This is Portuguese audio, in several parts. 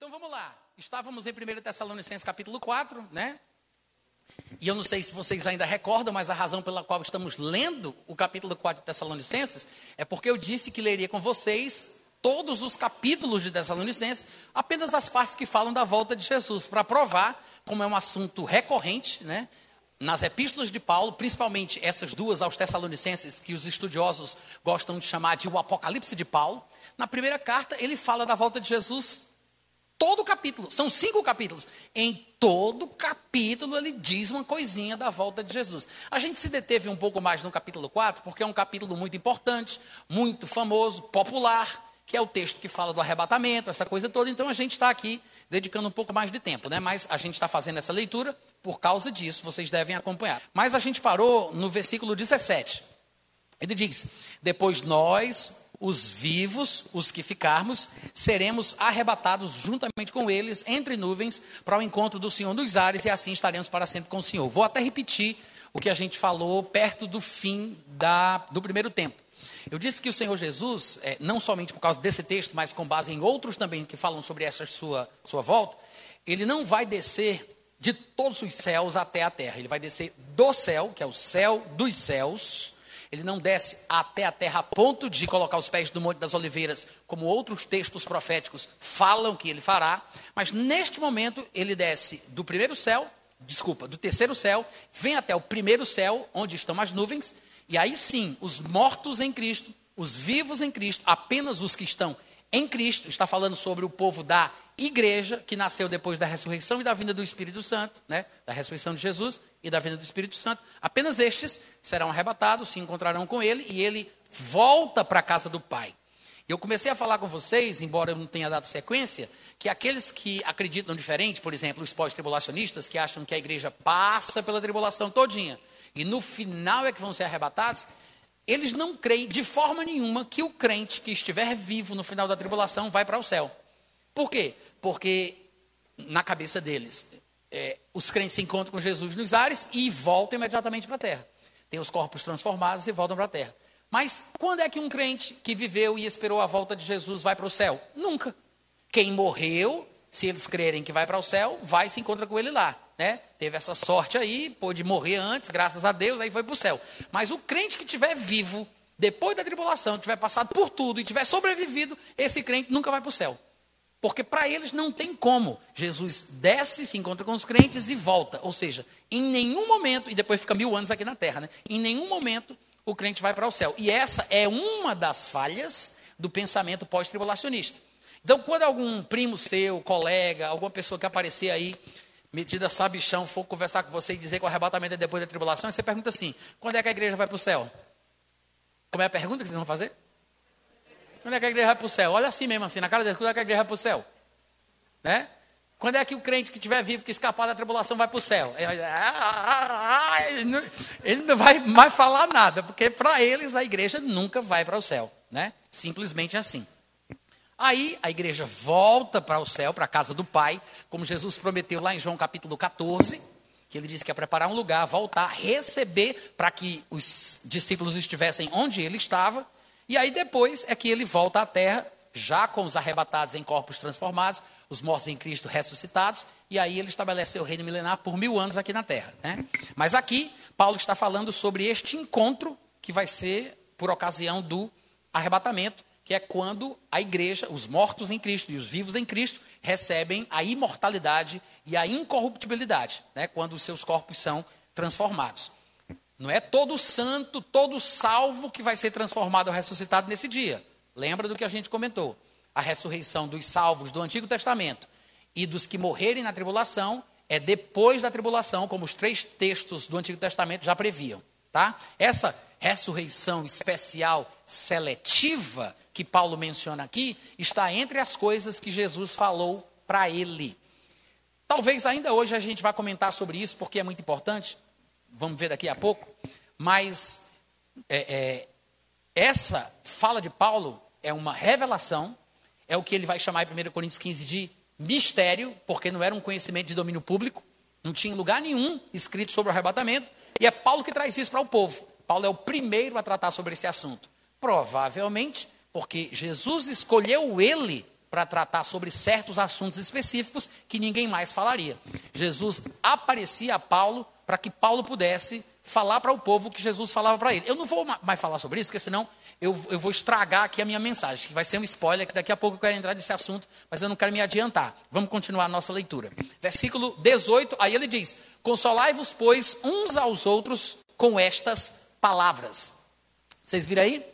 Então vamos lá. Estávamos em 1 Tessalonicenses capítulo 4, né? E eu não sei se vocês ainda recordam, mas a razão pela qual estamos lendo o capítulo 4 de Tessalonicenses é porque eu disse que leria com vocês todos os capítulos de Tessalonicenses, apenas as partes que falam da volta de Jesus, para provar como é um assunto recorrente, né? Nas epístolas de Paulo, principalmente essas duas aos Tessalonicenses, que os estudiosos gostam de chamar de o Apocalipse de Paulo, na primeira carta ele fala da volta de Jesus todo o capítulo, são cinco capítulos. Em todo capítulo ele diz uma coisinha da volta de Jesus. A gente se deteve um pouco mais no capítulo 4, porque é um capítulo muito importante, muito famoso, popular, que é o texto que fala do arrebatamento, essa coisa toda. Então a gente está aqui dedicando um pouco mais de tempo, né? Mas a gente está fazendo essa leitura por causa disso, vocês devem acompanhar. Mas a gente parou no versículo 17. Ele diz: Depois nós, os vivos, os que ficarmos, seremos arrebatados juntamente com eles entre nuvens para o encontro do Senhor nos ares e assim estaremos para sempre com o Senhor. Vou até repetir o que a gente falou perto do fim da, do primeiro tempo. Eu disse que o Senhor Jesus, é, não somente por causa desse texto, mas com base em outros também que falam sobre essa sua, sua volta, ele não vai descer de todos os céus até a terra. Ele vai descer do céu, que é o céu dos céus, ele não desce até a terra a ponto de colocar os pés do Monte das Oliveiras, como outros textos proféticos falam que ele fará, mas neste momento ele desce do primeiro céu, desculpa, do terceiro céu, vem até o primeiro céu, onde estão as nuvens, e aí sim, os mortos em Cristo, os vivos em Cristo, apenas os que estão em Cristo, está falando sobre o povo da igreja que nasceu depois da ressurreição e da vinda do Espírito Santo, né? da ressurreição de Jesus e da vinda do Espírito Santo, apenas estes serão arrebatados, se encontrarão com ele e ele volta para a casa do Pai. Eu comecei a falar com vocês, embora eu não tenha dado sequência, que aqueles que acreditam diferente, por exemplo, os pós-tribulacionistas, que acham que a igreja passa pela tribulação todinha e no final é que vão ser arrebatados, eles não creem de forma nenhuma que o crente que estiver vivo no final da tribulação vai para o céu. Por quê? Porque na cabeça deles, é, os crentes se encontram com Jesus nos ares e voltam imediatamente para a terra. Tem os corpos transformados e voltam para a terra. Mas quando é que um crente que viveu e esperou a volta de Jesus vai para o céu? Nunca. Quem morreu, se eles crerem que vai para o céu, vai e se encontra com ele lá. Né? Teve essa sorte aí, pôde morrer antes, graças a Deus, aí foi para o céu. Mas o crente que estiver vivo, depois da tribulação, tiver passado por tudo e tiver sobrevivido, esse crente nunca vai para o céu. Porque para eles não tem como. Jesus desce, se encontra com os crentes e volta. Ou seja, em nenhum momento, e depois fica mil anos aqui na terra, né? em nenhum momento o crente vai para o céu. E essa é uma das falhas do pensamento pós-tribulacionista. Então, quando algum primo seu, colega, alguma pessoa que aparecer aí, metida sabichão, for conversar com você e dizer que o arrebatamento é depois da tribulação, você pergunta assim: quando é que a igreja vai para o céu? Como é a pergunta que vocês vão fazer? Quando é que a igreja vai para o céu? Olha assim mesmo, assim, na cara deles, quando é que a igreja vai para o céu? Né? Quando é que o crente que estiver vivo, que escapar da tribulação, vai para o céu? Ele não vai mais falar nada, porque para eles a igreja nunca vai para o céu. Né? Simplesmente assim. Aí a igreja volta para o céu, para a casa do Pai, como Jesus prometeu lá em João capítulo 14, que ele disse que ia preparar um lugar, voltar, receber para que os discípulos estivessem onde ele estava e aí depois é que ele volta à terra, já com os arrebatados em corpos transformados, os mortos em Cristo ressuscitados, e aí ele estabeleceu o reino milenar por mil anos aqui na terra. Né? Mas aqui, Paulo está falando sobre este encontro que vai ser por ocasião do arrebatamento, que é quando a igreja, os mortos em Cristo e os vivos em Cristo, recebem a imortalidade e a incorruptibilidade, né? quando os seus corpos são transformados. Não é todo santo, todo salvo que vai ser transformado ou ressuscitado nesse dia. Lembra do que a gente comentou? A ressurreição dos salvos do Antigo Testamento e dos que morrerem na tribulação é depois da tribulação, como os três textos do Antigo Testamento já previam. Tá? Essa ressurreição especial seletiva que Paulo menciona aqui está entre as coisas que Jesus falou para ele. Talvez ainda hoje a gente vá comentar sobre isso, porque é muito importante vamos ver daqui a pouco, mas é, é, essa fala de Paulo é uma revelação, é o que ele vai chamar em 1 Coríntios 15 de mistério, porque não era um conhecimento de domínio público, não tinha lugar nenhum escrito sobre o arrebatamento, e é Paulo que traz isso para o povo. Paulo é o primeiro a tratar sobre esse assunto. Provavelmente porque Jesus escolheu ele para tratar sobre certos assuntos específicos que ninguém mais falaria. Jesus aparecia a Paulo para que Paulo pudesse falar para o povo que Jesus falava para ele. Eu não vou mais falar sobre isso, porque senão eu, eu, vou estragar aqui a minha mensagem, que vai ser um spoiler, que daqui a pouco eu quero entrar nesse assunto, mas eu não quero me adiantar. Vamos continuar a nossa leitura. Versículo 18, aí ele diz: Consolai-vos, pois, uns aos outros com estas palavras. Vocês viram aí?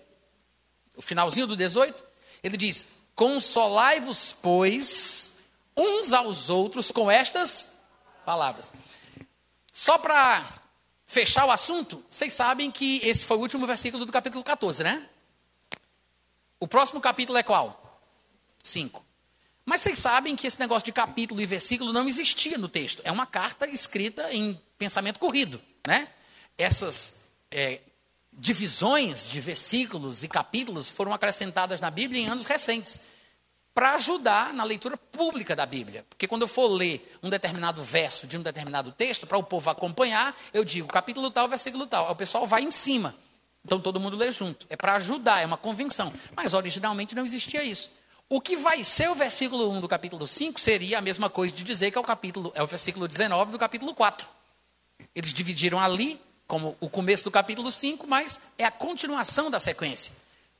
O finalzinho do 18? Ele diz: Consolai-vos, pois, uns aos outros com estas palavras. Só para fechar o assunto, vocês sabem que esse foi o último versículo do capítulo 14, né? O próximo capítulo é qual? 5. Mas vocês sabem que esse negócio de capítulo e versículo não existia no texto. É uma carta escrita em pensamento corrido, né? Essas é, divisões de versículos e capítulos foram acrescentadas na Bíblia em anos recentes para ajudar na leitura pública da Bíblia. Porque quando eu for ler um determinado verso de um determinado texto, para o povo acompanhar, eu digo capítulo tal, versículo tal. Aí o pessoal vai em cima. Então todo mundo lê junto. É para ajudar, é uma convenção. Mas originalmente não existia isso. O que vai ser o versículo 1 do capítulo 5 seria a mesma coisa de dizer que é o capítulo, é o versículo 19 do capítulo 4. Eles dividiram ali como o começo do capítulo 5, mas é a continuação da sequência.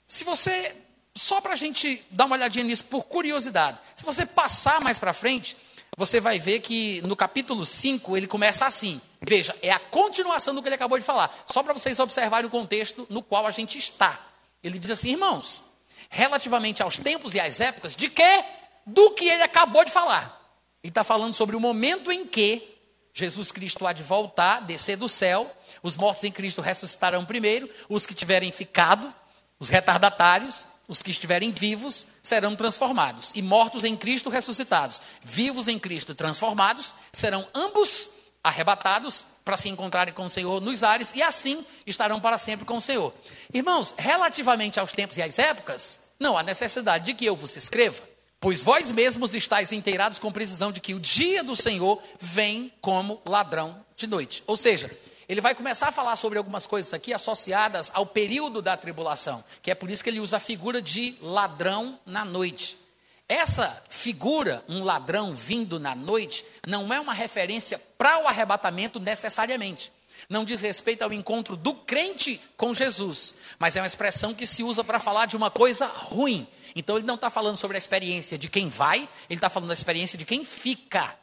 Se você, só para a gente dar uma olhadinha nisso por curiosidade, se você passar mais para frente, você vai ver que no capítulo 5 ele começa assim. Veja, é a continuação do que ele acabou de falar. Só para vocês observarem o contexto no qual a gente está. Ele diz assim, irmãos, relativamente aos tempos e às épocas, de quê? Do que ele acabou de falar. Ele está falando sobre o momento em que Jesus Cristo há de voltar, descer do céu os mortos em Cristo ressuscitarão primeiro, os que tiverem ficado, os retardatários, os que estiverem vivos serão transformados. E mortos em Cristo ressuscitados, vivos em Cristo transformados, serão ambos arrebatados para se encontrarem com o Senhor nos ares e assim estarão para sempre com o Senhor. Irmãos, relativamente aos tempos e às épocas, não há necessidade de que eu vos escreva, pois vós mesmos estáis inteirados com precisão de que o dia do Senhor vem como ladrão de noite. Ou seja, ele vai começar a falar sobre algumas coisas aqui associadas ao período da tribulação, que é por isso que ele usa a figura de ladrão na noite. Essa figura, um ladrão vindo na noite, não é uma referência para o arrebatamento necessariamente. Não diz respeito ao encontro do crente com Jesus, mas é uma expressão que se usa para falar de uma coisa ruim. Então ele não está falando sobre a experiência de quem vai, ele está falando da experiência de quem fica.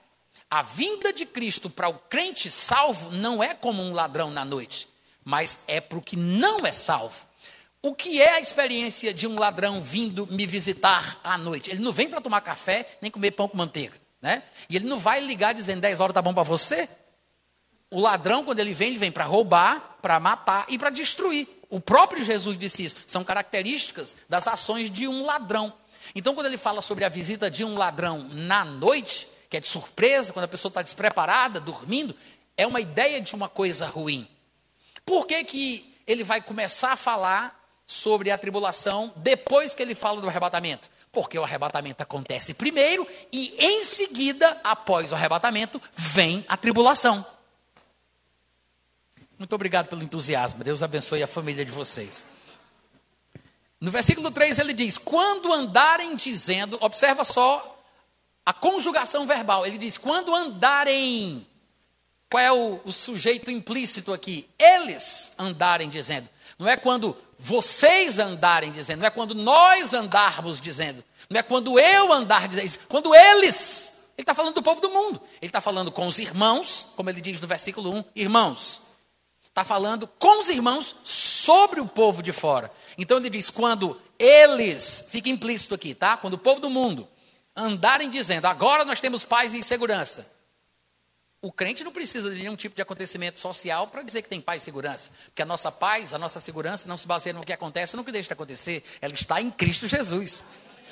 A vinda de Cristo para o crente salvo não é como um ladrão na noite, mas é para o que não é salvo. O que é a experiência de um ladrão vindo me visitar à noite? Ele não vem para tomar café, nem comer pão com manteiga. Né? E ele não vai ligar dizendo 10 horas está bom para você. O ladrão, quando ele vem, ele vem para roubar, para matar e para destruir. O próprio Jesus disse isso. São características das ações de um ladrão. Então, quando ele fala sobre a visita de um ladrão na noite, que é de surpresa, quando a pessoa está despreparada, dormindo, é uma ideia de uma coisa ruim. Por que, que ele vai começar a falar sobre a tribulação depois que ele fala do arrebatamento? Porque o arrebatamento acontece primeiro e em seguida, após o arrebatamento, vem a tribulação. Muito obrigado pelo entusiasmo. Deus abençoe a família de vocês. No versículo 3 ele diz: Quando andarem dizendo, observa só a conjugação verbal, ele diz: quando andarem. Qual é o, o sujeito implícito aqui? Eles andarem dizendo. Não é quando vocês andarem dizendo, não é quando nós andarmos dizendo, não é quando eu andar dizendo, quando eles. Ele está falando do povo do mundo. Ele está falando com os irmãos, como ele diz no versículo 1, irmãos. Está falando com os irmãos sobre o povo de fora. Então ele diz: quando eles, fica implícito aqui, tá? Quando o povo do mundo andarem dizendo, agora nós temos paz e segurança. O crente não precisa de nenhum tipo de acontecimento social para dizer que tem paz e segurança. Porque a nossa paz, a nossa segurança não se baseia no que acontece, no que deixa de acontecer. Ela está em Cristo Jesus.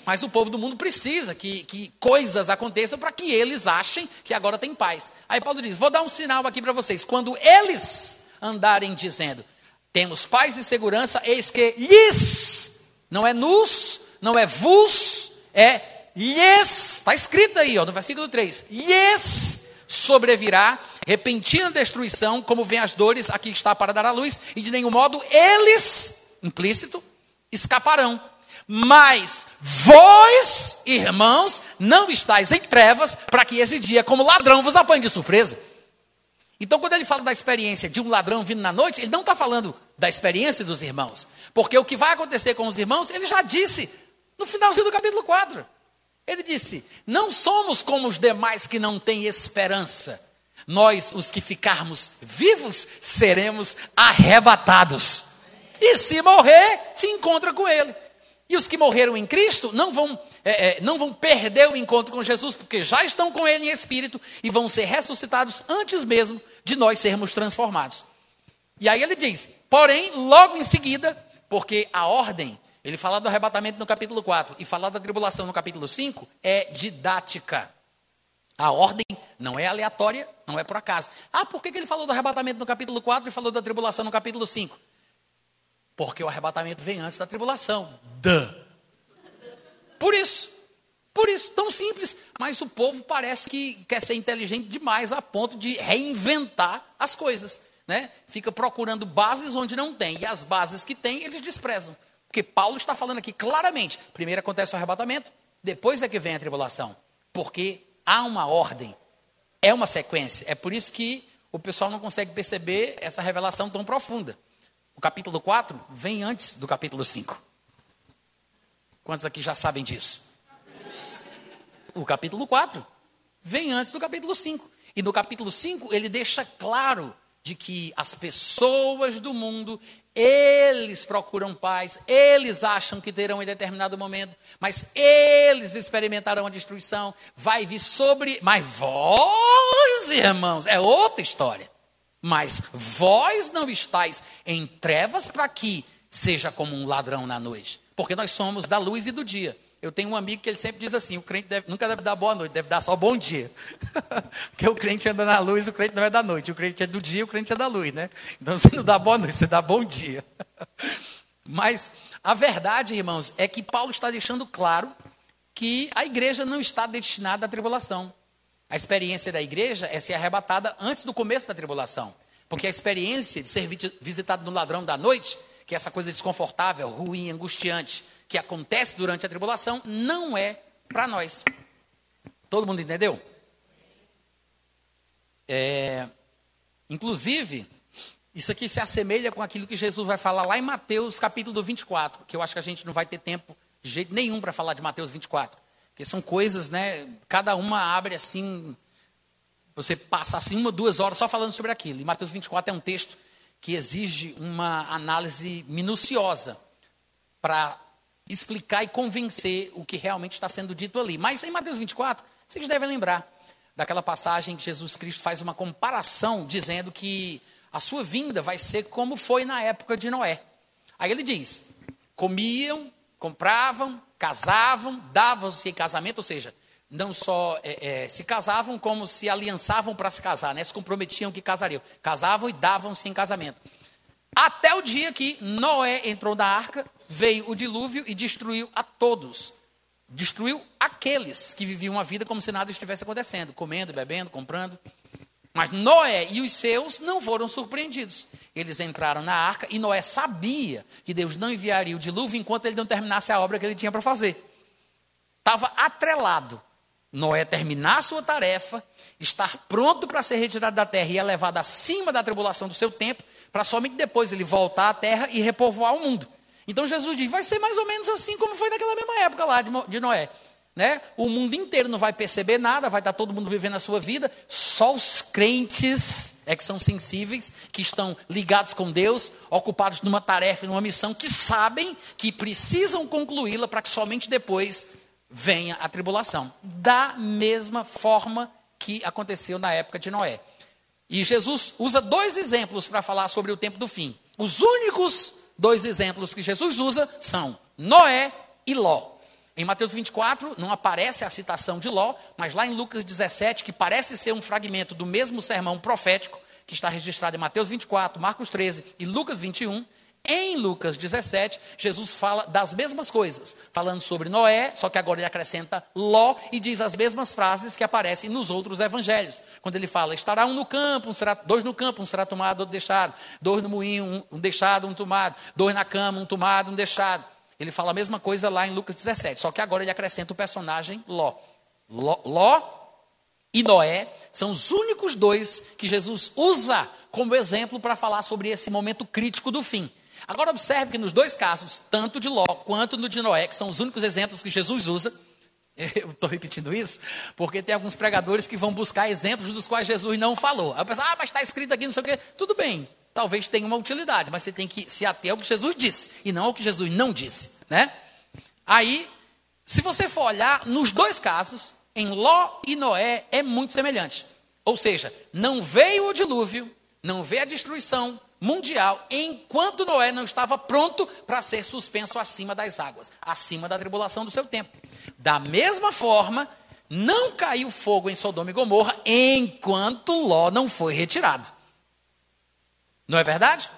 Mas o povo do mundo precisa que, que coisas aconteçam para que eles achem que agora tem paz. Aí Paulo diz: vou dar um sinal aqui para vocês. Quando eles andarem dizendo, temos paz e segurança, eis que lhes, não é nos, não é vos, é lhes, está escrito aí, ó, no versículo 3, lhes sobrevirá repentina destruição, como vem as dores, aqui está para dar a luz, e de nenhum modo eles, implícito, escaparão. Mas vós, irmãos, não estáis em trevas, para que esse dia, como ladrão, vos apanhe de surpresa. Então, quando ele fala da experiência de um ladrão vindo na noite, ele não está falando da experiência dos irmãos. Porque o que vai acontecer com os irmãos, ele já disse no finalzinho do capítulo 4. Disse: Não somos como os demais que não têm esperança. Nós, os que ficarmos vivos, seremos arrebatados. E se morrer, se encontra com Ele. E os que morreram em Cristo não vão, é, é, não vão perder o encontro com Jesus, porque já estão com Ele em espírito e vão ser ressuscitados antes mesmo de nós sermos transformados. E aí ele diz: porém, logo em seguida, porque a ordem, ele fala do arrebatamento no capítulo 4 e fala da tribulação no capítulo 5, é didática. A ordem não é aleatória, não é por acaso. Ah, por que ele falou do arrebatamento no capítulo 4 e falou da tribulação no capítulo 5? Porque o arrebatamento vem antes da tribulação. Por isso. Por isso, tão simples. Mas o povo parece que quer ser inteligente demais a ponto de reinventar as coisas. Né? Fica procurando bases onde não tem. E as bases que tem, eles desprezam. Porque Paulo está falando aqui claramente: primeiro acontece o arrebatamento, depois é que vem a tribulação. Porque há uma ordem, é uma sequência. É por isso que o pessoal não consegue perceber essa revelação tão profunda. O capítulo 4 vem antes do capítulo 5. Quantos aqui já sabem disso? O capítulo 4 vem antes do capítulo 5. E no capítulo 5 ele deixa claro de que as pessoas do mundo, eles procuram paz, eles acham que terão em determinado momento, mas eles experimentarão a destruição, vai vir sobre, mas vós, irmãos, é outra história. Mas vós não estáis em trevas para que seja como um ladrão na noite, porque nós somos da luz e do dia. Eu tenho um amigo que ele sempre diz assim: o crente deve, nunca deve dar boa noite, deve dar só bom dia. Porque o crente anda na luz, o crente não é da noite. O crente é do dia, o crente é da luz, né? Então você não dá boa noite, você dá bom dia. Mas a verdade, irmãos, é que Paulo está deixando claro que a igreja não está destinada à tribulação. A experiência da igreja é ser arrebatada antes do começo da tribulação. Porque a experiência de ser visitado no ladrão da noite, que é essa coisa desconfortável, ruim, angustiante, que acontece durante a tribulação não é para nós. Todo mundo entendeu? É, inclusive, isso aqui se assemelha com aquilo que Jesus vai falar lá em Mateus capítulo 24, que eu acho que a gente não vai ter tempo de jeito nenhum para falar de Mateus 24. Porque são coisas, né? Cada uma abre assim. Você passa assim uma, duas horas só falando sobre aquilo. E Mateus 24 é um texto que exige uma análise minuciosa para explicar e convencer o que realmente está sendo dito ali. Mas em Mateus 24, vocês devem lembrar daquela passagem que Jesus Cristo faz uma comparação dizendo que a sua vinda vai ser como foi na época de Noé. Aí ele diz: comiam, compravam, casavam, davam-se em casamento, ou seja, não só é, é, se casavam, como se aliançavam para se casar, né? se comprometiam que casariam. Casavam e davam-se em casamento. Até o dia que Noé entrou na arca, veio o dilúvio e destruiu a todos. Destruiu aqueles que viviam a vida como se nada estivesse acontecendo, comendo, bebendo, comprando. Mas Noé e os seus não foram surpreendidos. Eles entraram na arca e Noé sabia que Deus não enviaria o dilúvio enquanto ele não terminasse a obra que ele tinha para fazer. Estava atrelado. Noé terminar a sua tarefa, estar pronto para ser retirado da terra e é levado acima da tribulação do seu tempo, para somente depois ele voltar à terra e repovoar o mundo. Então Jesus diz: vai ser mais ou menos assim como foi naquela mesma época lá de Noé. Né? O mundo inteiro não vai perceber nada, vai estar todo mundo vivendo a sua vida, só os crentes é que são sensíveis, que estão ligados com Deus, ocupados numa tarefa, numa missão, que sabem que precisam concluí-la para que somente depois venha a tribulação. Da mesma forma que aconteceu na época de Noé. E Jesus usa dois exemplos para falar sobre o tempo do fim. Os únicos dois exemplos que Jesus usa são Noé e Ló. Em Mateus 24 não aparece a citação de Ló, mas lá em Lucas 17, que parece ser um fragmento do mesmo sermão profético, que está registrado em Mateus 24, Marcos 13 e Lucas 21, em Lucas 17, Jesus fala das mesmas coisas, falando sobre Noé, só que agora ele acrescenta Ló e diz as mesmas frases que aparecem nos outros evangelhos. Quando ele fala: estará um no campo, um será, dois no campo, um será tomado, outro deixado, dois no moinho, um, um deixado, um tomado, dois na cama, um tomado, um deixado. ele fala a mesma coisa lá em Lucas 17, só que agora ele acrescenta o personagem Ló. Ló, Ló e Noé são os únicos dois que Jesus usa como exemplo para falar sobre esse momento crítico do fim. Agora observe que nos dois casos, tanto de Ló quanto no de Noé, que são os únicos exemplos que Jesus usa, eu estou repetindo isso, porque tem alguns pregadores que vão buscar exemplos dos quais Jesus não falou. Aí penso, ah, mas está escrito aqui, não sei o quê. Tudo bem, talvez tenha uma utilidade, mas você tem que se ater ao que Jesus disse e não ao que Jesus não disse, né? Aí, se você for olhar, nos dois casos, em Ló e Noé, é muito semelhante. Ou seja, não veio o dilúvio, não veio a destruição mundial, enquanto Noé não estava pronto para ser suspenso acima das águas, acima da tribulação do seu tempo. Da mesma forma, não caiu fogo em Sodoma e Gomorra enquanto Ló não foi retirado. Não é verdade?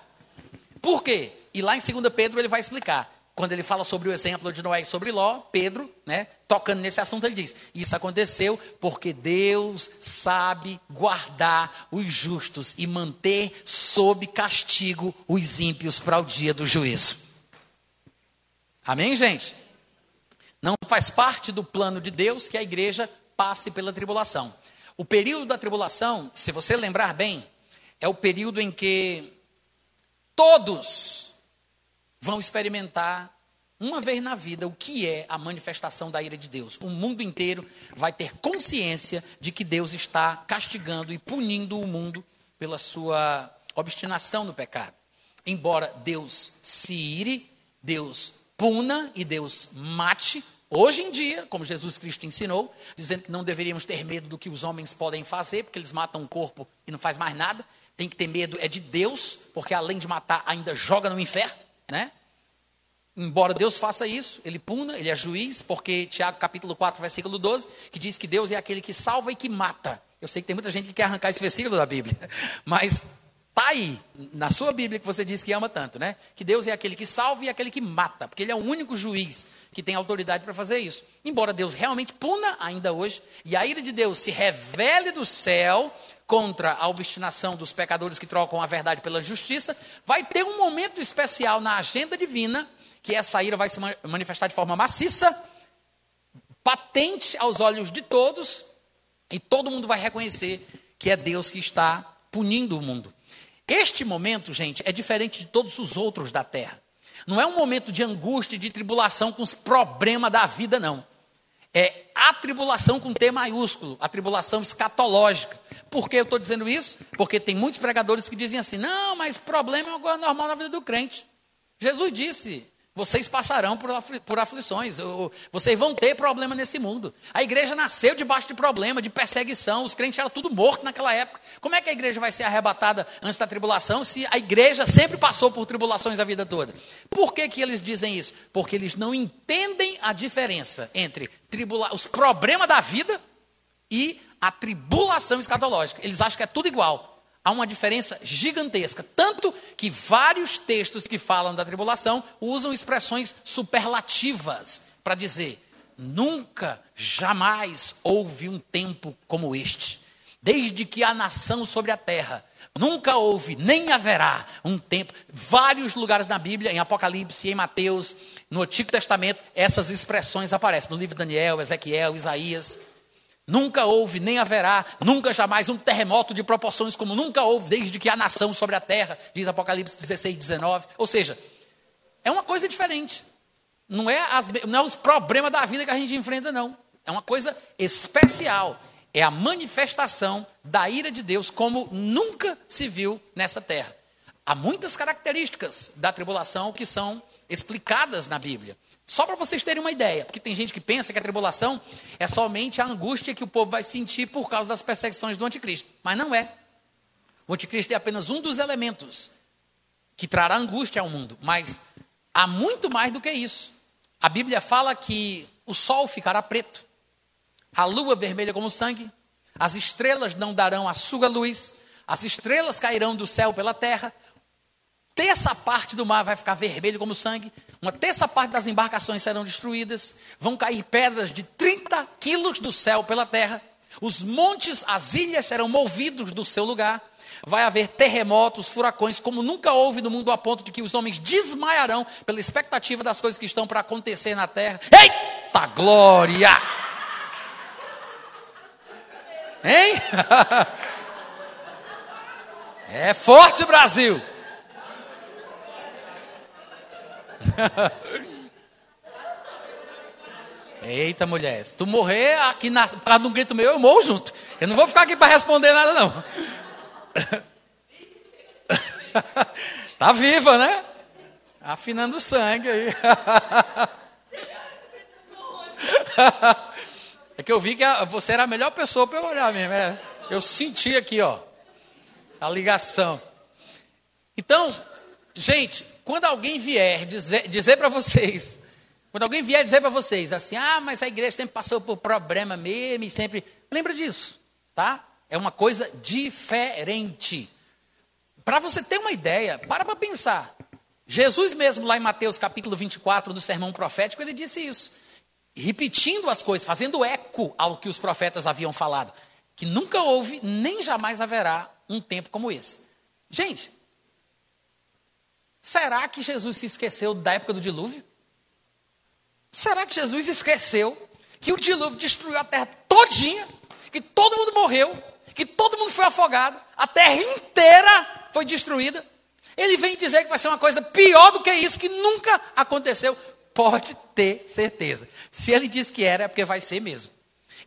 Por quê? E lá em 2 Pedro ele vai explicar. Quando ele fala sobre o exemplo de Noé e sobre Ló, Pedro, né, tocando nesse assunto, ele diz: Isso aconteceu porque Deus sabe guardar os justos e manter sob castigo os ímpios para o dia do juízo. Amém, gente? Não faz parte do plano de Deus que a igreja passe pela tribulação. O período da tribulação, se você lembrar bem, é o período em que todos vão experimentar uma vez na vida o que é a manifestação da ira de Deus. O mundo inteiro vai ter consciência de que Deus está castigando e punindo o mundo pela sua obstinação no pecado. Embora Deus se ire, Deus puna e Deus mate, hoje em dia, como Jesus Cristo ensinou, dizendo que não deveríamos ter medo do que os homens podem fazer, porque eles matam o corpo e não faz mais nada. Tem que ter medo é de Deus, porque além de matar, ainda joga no inferno né? Embora Deus faça isso, ele puna, ele é juiz, porque Tiago capítulo 4, versículo 12, que diz que Deus é aquele que salva e que mata. Eu sei que tem muita gente que quer arrancar esse versículo da Bíblia, mas tá aí na sua Bíblia que você diz que ama tanto, né? Que Deus é aquele que salva e aquele que mata, porque ele é o único juiz que tem autoridade para fazer isso. Embora Deus realmente puna ainda hoje, e a ira de Deus se revele do céu contra a obstinação dos pecadores que trocam a verdade pela justiça, vai ter um momento especial na agenda divina, que essa ira vai se manifestar de forma maciça, patente aos olhos de todos, e todo mundo vai reconhecer que é Deus que está punindo o mundo. Este momento, gente, é diferente de todos os outros da terra. Não é um momento de angústia e de tribulação com os problemas da vida, não é a tribulação com T maiúsculo, a tribulação escatológica. Por que eu estou dizendo isso? Porque tem muitos pregadores que dizem assim: não, mas problema é coisa normal na vida do crente. Jesus disse: vocês passarão por, afli por aflições, vocês vão ter problema nesse mundo. A igreja nasceu debaixo de problema, de perseguição, os crentes eram tudo mortos naquela época. Como é que a igreja vai ser arrebatada antes da tribulação se a igreja sempre passou por tribulações a vida toda? Por que, que eles dizem isso? Porque eles não entendem a diferença entre os problemas da vida e a tribulação escatológica. Eles acham que é tudo igual há uma diferença gigantesca. Tanto que vários textos que falam da tribulação usam expressões superlativas para dizer: nunca, jamais houve um tempo como este. Desde que há nação sobre a terra, nunca houve, nem haverá um tempo. Vários lugares na Bíblia, em Apocalipse, em Mateus, no Antigo Testamento, essas expressões aparecem. No livro de Daniel, Ezequiel, Isaías. Nunca houve, nem haverá, nunca jamais um terremoto de proporções como nunca houve desde que há nação sobre a terra, diz Apocalipse 16, 19. Ou seja, é uma coisa diferente. Não é, as, não é os problemas da vida que a gente enfrenta, não. É uma coisa especial. É a manifestação da ira de Deus como nunca se viu nessa terra. Há muitas características da tribulação que são explicadas na Bíblia. Só para vocês terem uma ideia, porque tem gente que pensa que a tribulação é somente a angústia que o povo vai sentir por causa das perseguições do anticristo. Mas não é. O anticristo é apenas um dos elementos que trará angústia ao mundo. Mas há muito mais do que isso. A Bíblia fala que o sol ficará preto, a lua vermelha como sangue, as estrelas não darão a sua luz, as estrelas cairão do céu pela terra, terça parte do mar vai ficar vermelho como sangue, uma terça parte das embarcações serão destruídas, vão cair pedras de 30 quilos do céu pela terra, os montes, as ilhas serão movidos do seu lugar, Vai haver terremotos, furacões, como nunca houve no mundo, a ponto de que os homens desmaiarão pela expectativa das coisas que estão para acontecer na terra. Eita glória! Hein? É forte, Brasil! Eita, mulher, se tu morrer aqui na, por causa de um grito meu, eu morro junto. Eu não vou ficar aqui para responder nada, não. tá viva, né? Afinando o sangue aí. É que eu vi que você era a melhor pessoa para eu olhar mesmo. É. Eu senti aqui, ó, a ligação. Então, gente, quando alguém vier dizer, dizer para vocês quando alguém vier dizer para vocês assim, ah, mas a igreja sempre passou por problema mesmo e sempre. Lembra disso, tá? É uma coisa diferente. Para você ter uma ideia, para para pensar. Jesus mesmo, lá em Mateus capítulo 24, no sermão profético, ele disse isso. Repetindo as coisas, fazendo eco ao que os profetas haviam falado. Que nunca houve, nem jamais haverá um tempo como esse. Gente, será que Jesus se esqueceu da época do dilúvio? Será que Jesus esqueceu que o dilúvio destruiu a terra todinha, que todo mundo morreu, que todo mundo foi afogado, a terra inteira foi destruída? Ele vem dizer que vai ser uma coisa pior do que isso, que nunca aconteceu. Pode ter certeza. Se ele diz que era, é porque vai ser mesmo.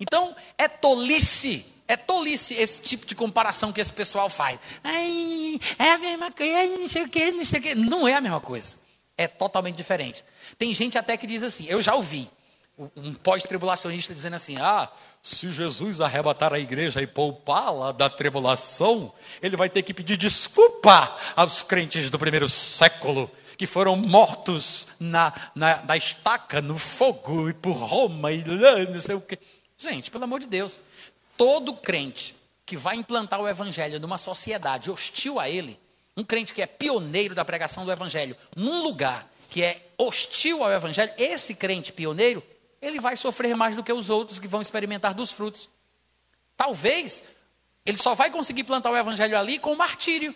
Então, é tolice, é tolice esse tipo de comparação que esse pessoal faz. Ai, é a mesma coisa, não sei o que, não sei o que. Não é a mesma coisa. É totalmente diferente. Tem gente até que diz assim, eu já ouvi, um pós-tribulacionista dizendo assim: ah, se Jesus arrebatar a igreja e poupá-la da tribulação, ele vai ter que pedir desculpa aos crentes do primeiro século que foram mortos na, na, na estaca, no fogo, e por Roma, e não sei o quê. Gente, pelo amor de Deus, todo crente que vai implantar o evangelho numa sociedade hostil a ele, um crente que é pioneiro da pregação do evangelho, num lugar que é hostil ao evangelho, esse crente pioneiro, ele vai sofrer mais do que os outros que vão experimentar dos frutos. Talvez ele só vai conseguir plantar o evangelho ali com o martírio.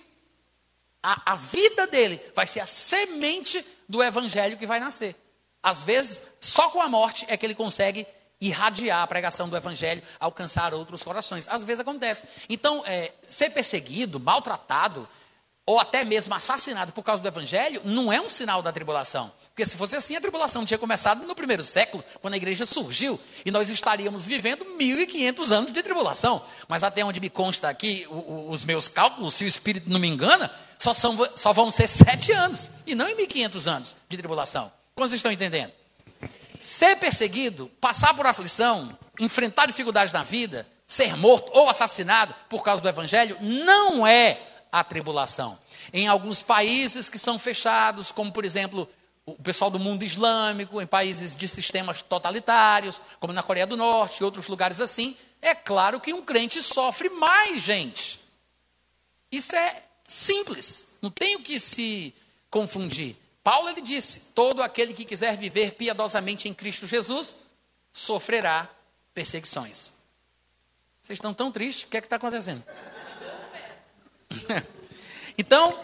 A, a vida dele vai ser a semente do evangelho que vai nascer. Às vezes, só com a morte é que ele consegue irradiar a pregação do evangelho, alcançar outros corações. Às vezes acontece. Então, é, ser perseguido, maltratado, ou até mesmo assassinado por causa do evangelho, não é um sinal da tribulação. Porque se fosse assim, a tribulação tinha começado no primeiro século, quando a igreja surgiu, e nós estaríamos vivendo 1500 anos de tribulação. Mas até onde me consta aqui, os meus cálculos, se o Espírito não me engana, só, são, só vão ser sete anos, e não em 1500 anos de tribulação. Como vocês estão entendendo? Ser perseguido, passar por aflição, enfrentar dificuldades na vida, ser morto ou assassinado por causa do evangelho, não é a tribulação. Em alguns países que são fechados, como por exemplo o pessoal do mundo islâmico, em países de sistemas totalitários, como na Coreia do Norte e outros lugares assim, é claro que um crente sofre mais, gente. Isso é simples, não tem o que se confundir. Paulo ele disse: todo aquele que quiser viver piedosamente em Cristo Jesus sofrerá perseguições. Vocês estão tão tristes, o que é que está acontecendo? então,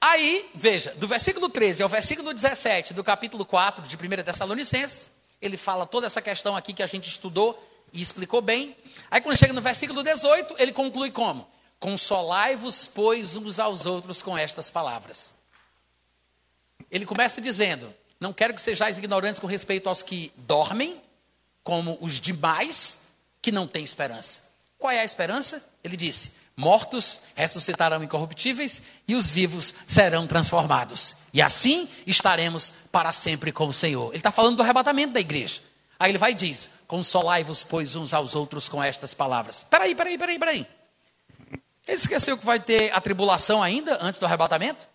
aí, veja, do versículo 13 ao versículo 17 do capítulo 4 de 1 Tessalonicenses, ele fala toda essa questão aqui que a gente estudou e explicou bem. Aí, quando chega no versículo 18, ele conclui como? Consolai-vos, pois, uns aos outros com estas palavras. Ele começa dizendo: Não quero que sejais ignorantes com respeito aos que dormem, como os demais que não têm esperança. Qual é a esperança? Ele disse: mortos ressuscitarão incorruptíveis e os vivos serão transformados. E assim estaremos para sempre com o Senhor. Ele está falando do arrebatamento da igreja. Aí ele vai e diz: Consolai-vos, pois, uns aos outros com estas palavras. Peraí, peraí, peraí, peraí. Ele esqueceu que vai ter a tribulação ainda antes do arrebatamento?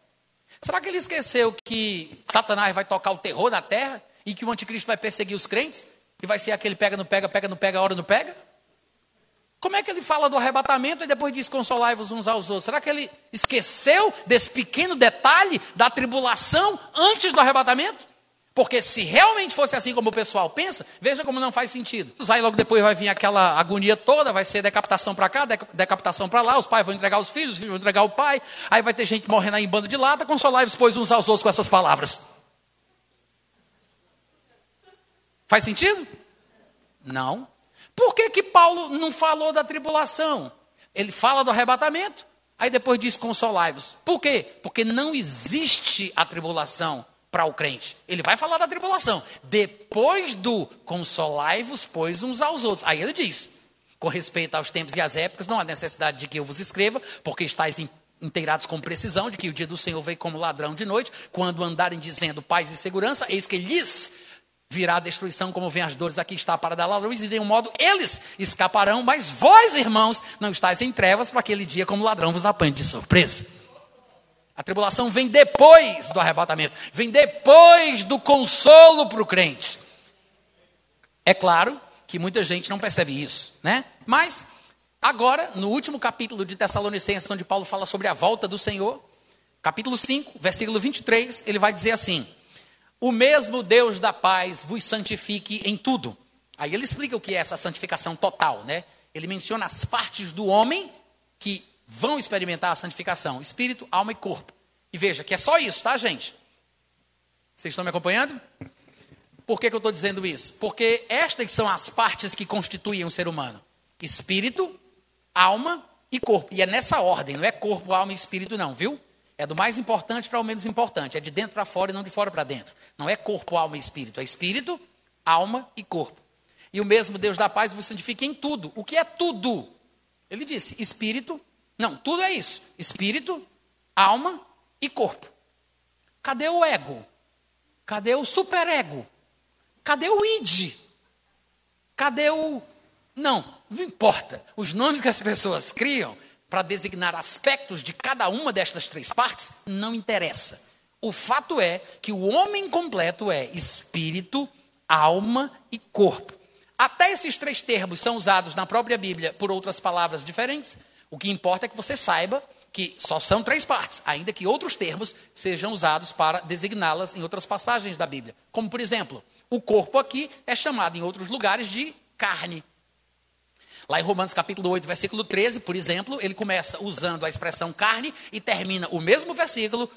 Será que ele esqueceu que Satanás vai tocar o terror na terra e que o anticristo vai perseguir os crentes? E vai ser aquele pega, não pega, pega, não pega, hora não pega? Como é que ele fala do arrebatamento e depois diz consolai-vos uns aos outros? Será que ele esqueceu desse pequeno detalhe da tribulação antes do arrebatamento? Porque se realmente fosse assim como o pessoal pensa, veja como não faz sentido. Aí logo depois vai vir aquela agonia toda, vai ser decapitação para cá, decapitação para lá, os pais vão entregar os filhos, os filhos vão entregar o pai, aí vai ter gente morrendo aí em bando de lata, consolar-vos, pois, uns aos outros com essas palavras. Faz sentido? Não. Por que, que Paulo não falou da tribulação? Ele fala do arrebatamento, aí depois diz consolai-vos. Por quê? Porque não existe a tribulação para o crente. Ele vai falar da tribulação. Depois do consolai-vos, pois, uns aos outros. Aí ele diz: com respeito aos tempos e às épocas, não há necessidade de que eu vos escreva, porque estáis inteirados com precisão de que o dia do Senhor vem como ladrão de noite, quando andarem dizendo paz e segurança, eis que lhes virá a destruição, como vem as dores, aqui está para dar ladrões, e de um modo eles escaparão, mas vós, irmãos, não estáis em trevas, para aquele dia como ladrão vos apanhe de surpresa. A tribulação vem depois do arrebatamento, vem depois do consolo para o crente. É claro que muita gente não percebe isso, né? Mas agora, no último capítulo de Tessalonicenses, onde Paulo fala sobre a volta do Senhor, capítulo 5, versículo 23, ele vai dizer assim: O mesmo Deus da paz vos santifique em tudo. Aí ele explica o que é essa santificação total, né? Ele menciona as partes do homem que vão experimentar a santificação: espírito, alma e corpo. E veja que é só isso, tá, gente? Vocês estão me acompanhando? Por que, que eu estou dizendo isso? Porque estas são as partes que constituem o ser humano: espírito, alma e corpo. E é nessa ordem, não é corpo, alma e espírito, não, viu? É do mais importante para o menos importante. É de dentro para fora e não de fora para dentro. Não é corpo, alma e espírito. É espírito, alma e corpo. E o mesmo Deus da paz vos santifica em tudo. O que é tudo? Ele disse: espírito, não, tudo é isso: espírito, alma e corpo. Cadê o ego? Cadê o superego? Cadê o id? Cadê o. Não, não importa. Os nomes que as pessoas criam para designar aspectos de cada uma destas três partes não interessa. O fato é que o homem completo é espírito, alma e corpo. Até esses três termos são usados na própria Bíblia por outras palavras diferentes, o que importa é que você saiba que só são três partes, ainda que outros termos sejam usados para designá-las em outras passagens da Bíblia. Como, por exemplo, o corpo aqui é chamado em outros lugares de carne. Lá em Romanos capítulo 8, versículo 13, por exemplo, ele começa usando a expressão carne e termina o mesmo versículo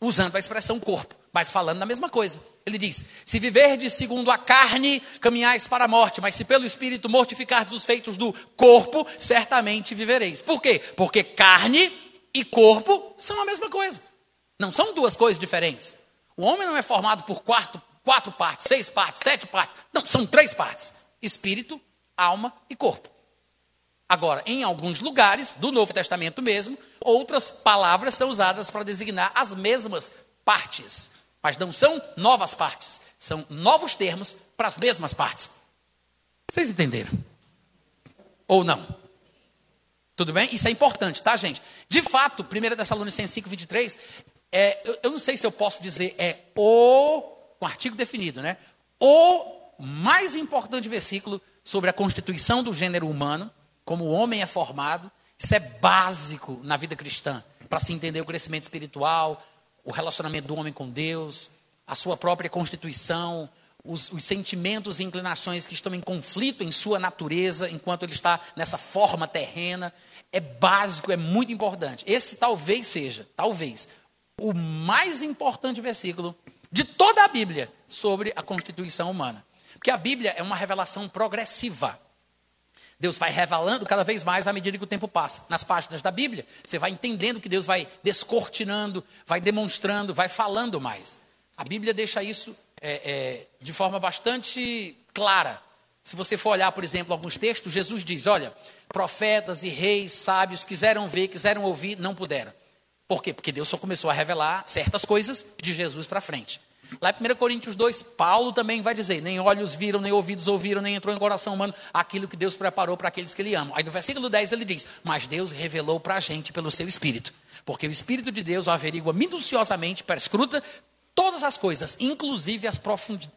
usando a expressão corpo, mas falando da mesma coisa. Ele diz: Se viverdes segundo a carne, caminhais para a morte, mas se pelo Espírito mortificardes os feitos do corpo, certamente vivereis. Por quê? Porque carne e corpo são a mesma coisa. Não são duas coisas diferentes. O homem não é formado por quatro, quatro partes, seis partes, sete partes. Não, são três partes: espírito, alma e corpo. Agora, em alguns lugares do Novo Testamento mesmo, outras palavras são usadas para designar as mesmas partes, mas não são novas partes, são novos termos para as mesmas partes. Vocês entenderam? Ou não? Tudo bem? Isso é importante, tá, gente? De fato, 1 Tessalonicenses 5, 23, é, eu, eu não sei se eu posso dizer é o, com artigo definido, né? O mais importante versículo sobre a constituição do gênero humano como o homem é formado, isso é básico na vida cristã, para se entender o crescimento espiritual, o relacionamento do homem com Deus, a sua própria constituição, os, os, sentimentos e inclinações que estão em conflito em sua natureza, enquanto ele está nessa forma terrena. É básico, é muito importante. Esse talvez seja, talvez, o mais importante versículo de toda a Bíblia sobre a constituição humana. Porque a Bíblia é uma revelação progressiva. Deus vai revelando cada vez mais à medida que o tempo passa. Nas páginas da Bíblia, você vai entendendo que Deus vai descortinando, vai demonstrando, vai falando mais. A Bíblia deixa isso é, é, de forma bastante clara. Se você for olhar, por exemplo, alguns textos, Jesus diz: Olha, profetas e reis sábios quiseram ver, quiseram ouvir, não puderam. Por quê? Porque Deus só começou a revelar certas coisas de Jesus para frente. Lá em 1 Coríntios 2, Paulo também vai dizer: nem olhos viram, nem ouvidos ouviram, nem entrou em coração humano aquilo que Deus preparou para aqueles que Ele amam. Aí no versículo 10 ele diz: Mas Deus revelou para a gente pelo seu Espírito. Porque o Espírito de Deus averigua minuciosamente, perscruta todas as coisas, inclusive as,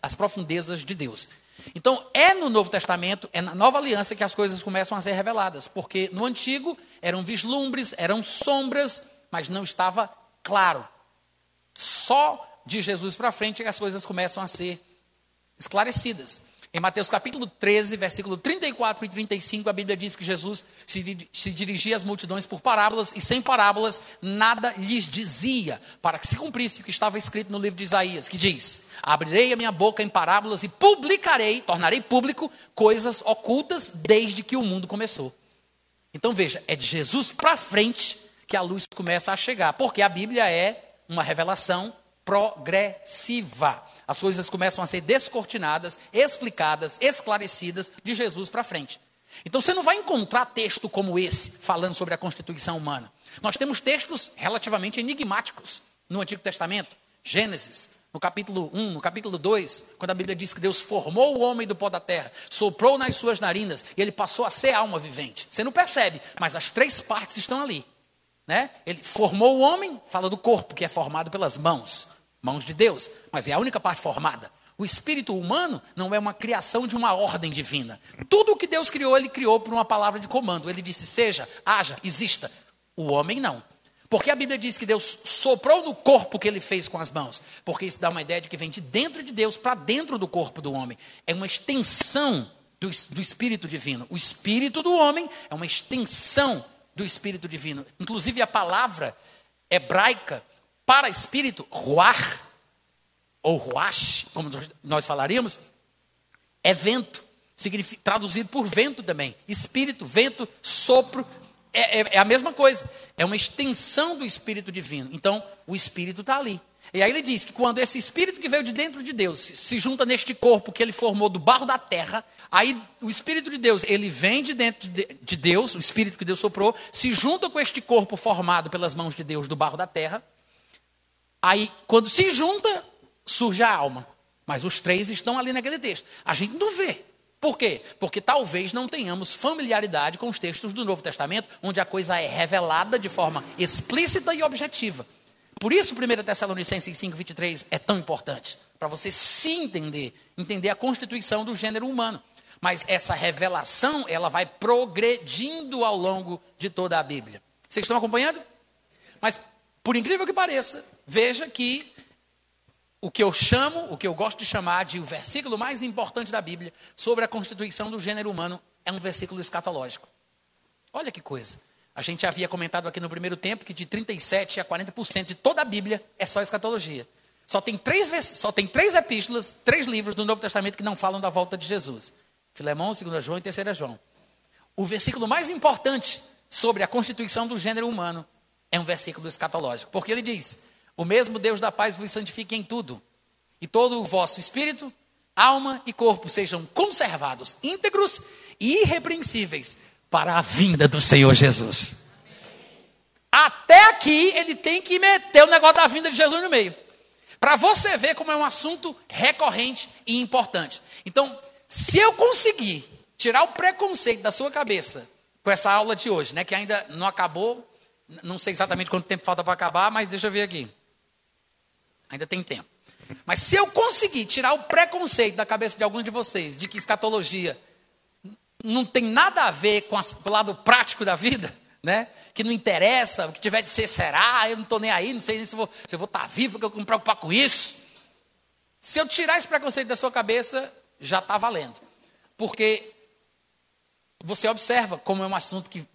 as profundezas de Deus. Então, é no Novo Testamento, é na nova aliança que as coisas começam a ser reveladas. Porque no Antigo eram vislumbres, eram sombras, mas não estava claro. Só de Jesus para frente que as coisas começam a ser esclarecidas. Em Mateus capítulo 13, versículo 34 e 35, a Bíblia diz que Jesus se, se, dirigia às multidões por parábolas, e sem parábolas nada lhes dizia, para que se cumprisse o que estava escrito no livro de Isaías, que diz: Abrirei a minha boca em parábolas e publicarei, tornarei público, coisas ocultas desde que o mundo começou. Então veja, é de Jesus para frente que a luz começa a chegar, porque a Bíblia é uma revelação progressiva. As coisas começam a ser descortinadas, explicadas, esclarecidas de Jesus para frente. Então você não vai encontrar texto como esse falando sobre a constituição humana. Nós temos textos relativamente enigmáticos no Antigo Testamento. Gênesis, no capítulo 1, no capítulo 2, quando a Bíblia diz que Deus formou o homem do pó da terra, soprou nas suas narinas e ele passou a ser alma vivente. Você não percebe, mas as três partes estão ali. Né? Ele formou o homem, fala do corpo, que é formado pelas mãos mãos de Deus, mas é a única parte formada. O espírito humano não é uma criação de uma ordem divina. Tudo o que Deus criou, ele criou por uma palavra de comando. Ele disse: seja, haja, exista. O homem não. Porque a Bíblia diz que Deus soprou no corpo que ele fez com as mãos. Porque isso dá uma ideia de que vem de dentro de Deus para dentro do corpo do homem. É uma extensão do, do Espírito divino. O Espírito do homem é uma extensão do Espírito divino. Inclusive a palavra hebraica para espírito, ruar, ou ruash, como nós falaríamos, é vento, traduzido por vento também. Espírito, vento, sopro, é, é, é, a mesma coisa. É uma extensão do Espírito Divino. Então, o Espírito está ali. E aí ele diz que quando esse Espírito que veio de dentro de Deus se junta neste corpo que ele formou do barro da terra, aí o Espírito de Deus, ele vem de dentro de Deus, o Espírito que Deus soprou, se junta com este corpo formado pelas mãos de Deus do barro da terra, Aí, quando se junta, surge a alma. Mas os três estão ali naquele texto. A gente não vê. Por quê? Porque talvez não tenhamos familiaridade com os textos do Novo Testamento, onde a coisa é revelada de forma explícita e objetiva. Por isso, 1 Tessalonicenses 5,23 é tão importante. Para você se entender, entender a constituição do gênero humano. Mas essa revelação, ela vai progredindo ao longo de toda a Bíblia. Vocês estão acompanhando? Mas por incrível que pareça, veja que o que eu chamo, o que eu gosto de chamar de o versículo mais importante da Bíblia sobre a constituição do gênero humano é um versículo escatológico. Olha que coisa. A gente havia comentado aqui no primeiro tempo que de 37 a 40% de toda a Bíblia é só escatologia. Só tem, três, só tem três epístolas, três livros do Novo Testamento que não falam da volta de Jesus. Filemão, 2 João e 3 João. O versículo mais importante sobre a constituição do gênero humano é um versículo escatológico, porque ele diz: O mesmo Deus da paz vos santifique em tudo, e todo o vosso espírito, alma e corpo sejam conservados íntegros e irrepreensíveis para a vinda do Senhor Jesus. Até aqui ele tem que meter o negócio da vinda de Jesus no meio. Para você ver como é um assunto recorrente e importante. Então, se eu conseguir tirar o preconceito da sua cabeça com essa aula de hoje, né, que ainda não acabou, não sei exatamente quanto tempo falta para acabar, mas deixa eu ver aqui. Ainda tem tempo. Mas se eu conseguir tirar o preconceito da cabeça de alguns de vocês de que escatologia não tem nada a ver com, com o lado prático da vida, né? Que não interessa, o que tiver de ser será, eu não estou nem aí, não sei nem se, vou, se eu vou estar tá vivo, porque eu vou me preocupar com isso. Se eu tirar esse preconceito da sua cabeça, já está valendo. Porque você observa como é um assunto que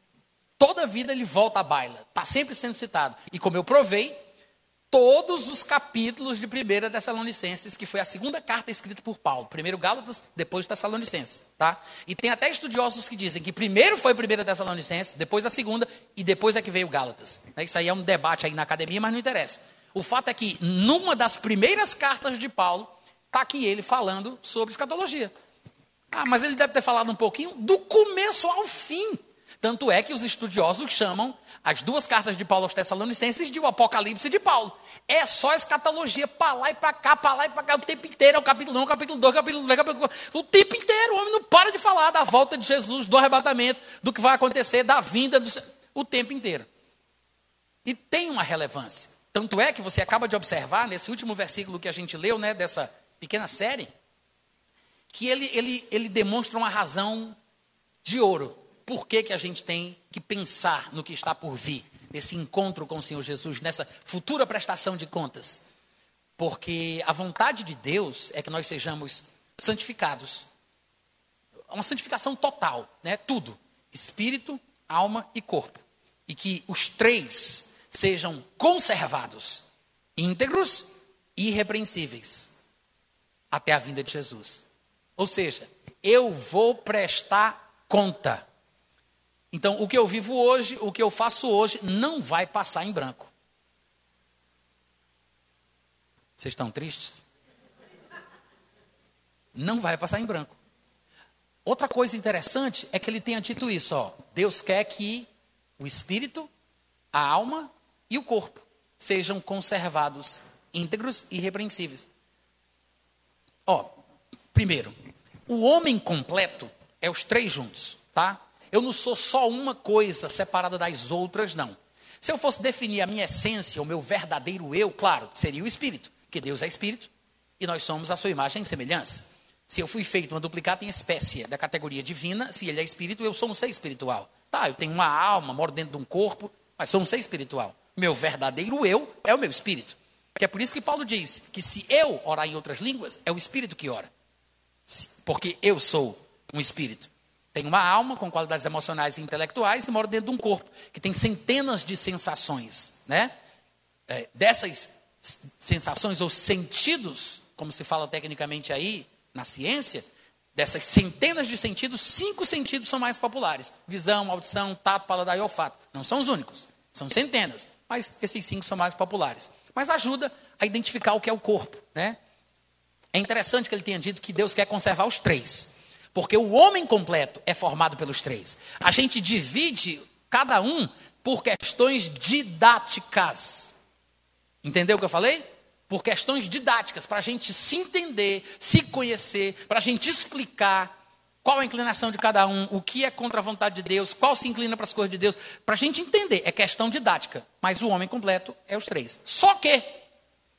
Toda a vida ele volta à baila, está sempre sendo citado. E como eu provei, todos os capítulos de 1 Tessalonicenses, que foi a segunda carta escrita por Paulo. Primeiro Gálatas, depois Tessalonicenses. Tá? E tem até estudiosos que dizem que primeiro foi 1 Tessalonicenses, depois a segunda, e depois é que veio Gálatas. Isso aí é um debate aí na academia, mas não interessa. O fato é que numa das primeiras cartas de Paulo, está aqui ele falando sobre escatologia. Ah, mas ele deve ter falado um pouquinho do começo ao fim. Tanto é que os estudiosos chamam as duas cartas de Paulo aos Tessalonicenses de o Apocalipse de Paulo. É só escatologia para lá e para cá, para lá e para cá, o tempo inteiro. É o capítulo 1, capítulo 2, capítulo 3, capítulo 4. O tempo inteiro. O homem não para de falar da volta de Jesus, do arrebatamento, do que vai acontecer, da vinda, do... o tempo inteiro. E tem uma relevância. Tanto é que você acaba de observar, nesse último versículo que a gente leu, né, dessa pequena série, que ele, ele, ele demonstra uma razão de ouro por que, que a gente tem que pensar no que está por vir, nesse encontro com o Senhor Jesus, nessa futura prestação de contas. Porque a vontade de Deus é que nós sejamos santificados. Uma santificação total, né? Tudo: espírito, alma e corpo. E que os três sejam conservados, íntegros e irrepreensíveis até a vinda de Jesus. Ou seja, eu vou prestar conta. Então, o que eu vivo hoje, o que eu faço hoje, não vai passar em branco. Vocês estão tristes? Não vai passar em branco. Outra coisa interessante é que ele tenha dito isso, ó. Deus quer que o espírito, a alma e o corpo sejam conservados íntegros e irrepreensíveis. Ó, primeiro, o homem completo é os três juntos, tá? Eu não sou só uma coisa separada das outras, não. Se eu fosse definir a minha essência, o meu verdadeiro eu, claro, seria o espírito que Deus é espírito e nós somos a sua imagem e semelhança. Se eu fui feito uma duplicata em espécie da categoria divina, se ele é espírito, eu sou um ser espiritual. Tá, eu tenho uma alma, moro dentro de um corpo, mas sou um ser espiritual. Meu verdadeiro eu é o meu espírito. Que é por isso que Paulo diz que se eu orar em outras línguas, é o espírito que ora. Porque eu sou um espírito. Tenho uma alma com qualidades emocionais e intelectuais e moro dentro de um corpo que tem centenas de sensações, né? É, dessas sensações ou sentidos, como se fala tecnicamente aí na ciência, dessas centenas de sentidos, cinco sentidos são mais populares: visão, audição, tato, paladar e olfato. Não são os únicos, são centenas, mas esses cinco são mais populares. Mas ajuda a identificar o que é o corpo, né? É interessante que ele tenha dito que Deus quer conservar os três, porque o homem completo é formado pelos três. A gente divide cada um por questões didáticas. Entendeu o que eu falei? Por questões didáticas, para a gente se entender, se conhecer, para a gente explicar qual a inclinação de cada um, o que é contra a vontade de Deus, qual se inclina para as coisas de Deus, para a gente entender. É questão didática. Mas o homem completo é os três. Só que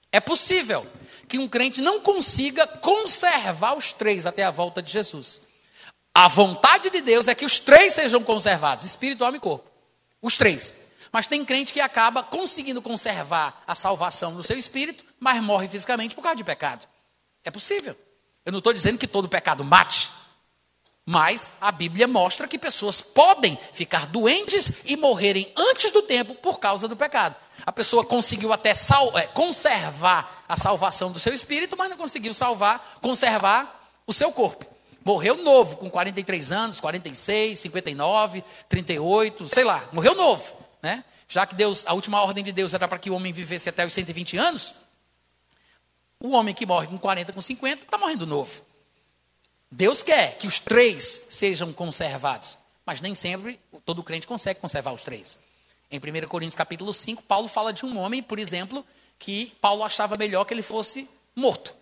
é possível que um crente não consiga conservar os três até a volta de Jesus. A vontade de Deus é que os três sejam conservados: espírito, alma e corpo. Os três. Mas tem crente que acaba conseguindo conservar a salvação no seu espírito, mas morre fisicamente por causa de pecado. É possível. Eu não estou dizendo que todo pecado mate, mas a Bíblia mostra que pessoas podem ficar doentes e morrerem antes do tempo por causa do pecado. A pessoa conseguiu até é, conservar a salvação do seu espírito, mas não conseguiu salvar, conservar o seu corpo. Morreu novo, com 43 anos, 46, 59, 38, sei lá, morreu novo né? Já que Deus, a última ordem de Deus era para que o homem vivesse até os 120 anos, o homem que morre com 40, com 50, está morrendo novo. Deus quer que os três sejam conservados, mas nem sempre todo crente consegue conservar os três. Em 1 Coríntios capítulo 5, Paulo fala de um homem, por exemplo, que Paulo achava melhor que ele fosse morto.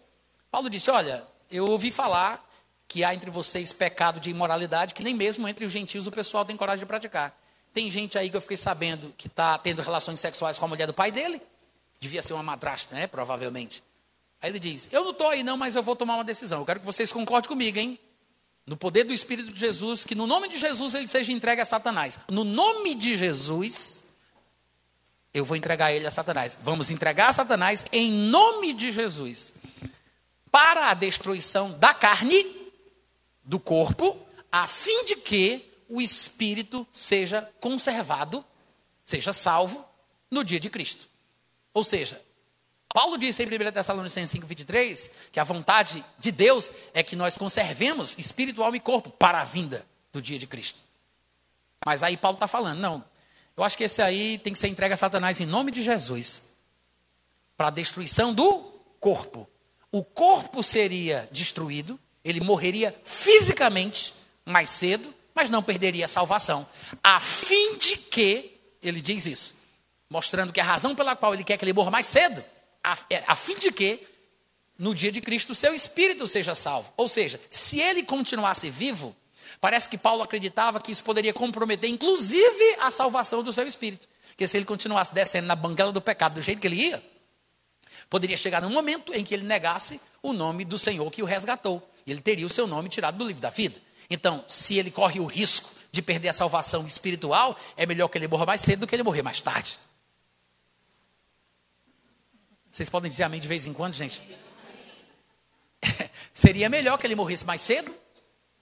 Paulo disse: Olha, eu ouvi falar que há entre vocês pecado de imoralidade que nem mesmo entre os gentios o pessoal tem coragem de praticar. Tem gente aí que eu fiquei sabendo que está tendo relações sexuais com a mulher do pai dele. Devia ser uma madrasta, né? Provavelmente. Aí ele diz: Eu não estou aí, não, mas eu vou tomar uma decisão. Eu quero que vocês concordem comigo, hein? No poder do Espírito de Jesus, que no nome de Jesus ele seja entregue a Satanás. No nome de Jesus, eu vou entregar ele a Satanás. Vamos entregar a Satanás em nome de Jesus. Para a destruição da carne, do corpo, a fim de que o espírito seja conservado, seja salvo no dia de Cristo. Ou seja, Paulo disse em 1 Tessalonicenses 5,23 que a vontade de Deus é que nós conservemos espírito, alma e corpo para a vinda do dia de Cristo. Mas aí Paulo está falando, não, eu acho que esse aí tem que ser entregue a Satanás em nome de Jesus para a destruição do corpo. O corpo seria destruído, ele morreria fisicamente mais cedo, mas não perderia a salvação, a fim de que, ele diz isso, mostrando que a razão pela qual ele quer que ele morra mais cedo, a, é, a fim de que, no dia de Cristo, o seu espírito seja salvo. Ou seja, se ele continuasse vivo, parece que Paulo acreditava que isso poderia comprometer, inclusive, a salvação do seu espírito. Que se ele continuasse descendo na banguela do pecado do jeito que ele ia, poderia chegar num momento em que ele negasse o nome do Senhor que o resgatou. E ele teria o seu nome tirado do livro da vida. Então, se ele corre o risco de perder a salvação espiritual, é melhor que ele morra mais cedo do que ele morrer mais tarde. Vocês podem dizer amém de vez em quando, gente? Seria melhor que ele morresse mais cedo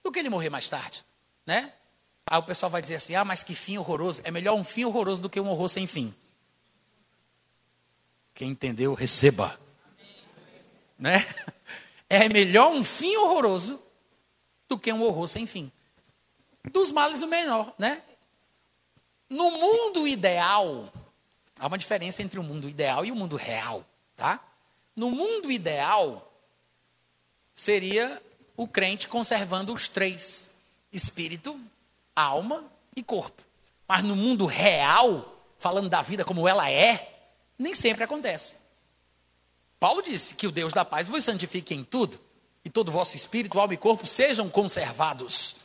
do que ele morrer mais tarde, né? Aí o pessoal vai dizer assim: ah, mas que fim horroroso. É melhor um fim horroroso do que um horror sem fim. Quem entendeu, receba. Né? É melhor um fim horroroso do que um horror sem fim. Dos males o menor, né? No mundo ideal, há uma diferença entre o mundo ideal e o mundo real, tá? No mundo ideal, seria o crente conservando os três: espírito, alma e corpo. Mas no mundo real, falando da vida como ela é, nem sempre acontece. Paulo disse que o Deus da paz vos santifique em tudo, e todo o vosso espírito, alma e corpo sejam conservados,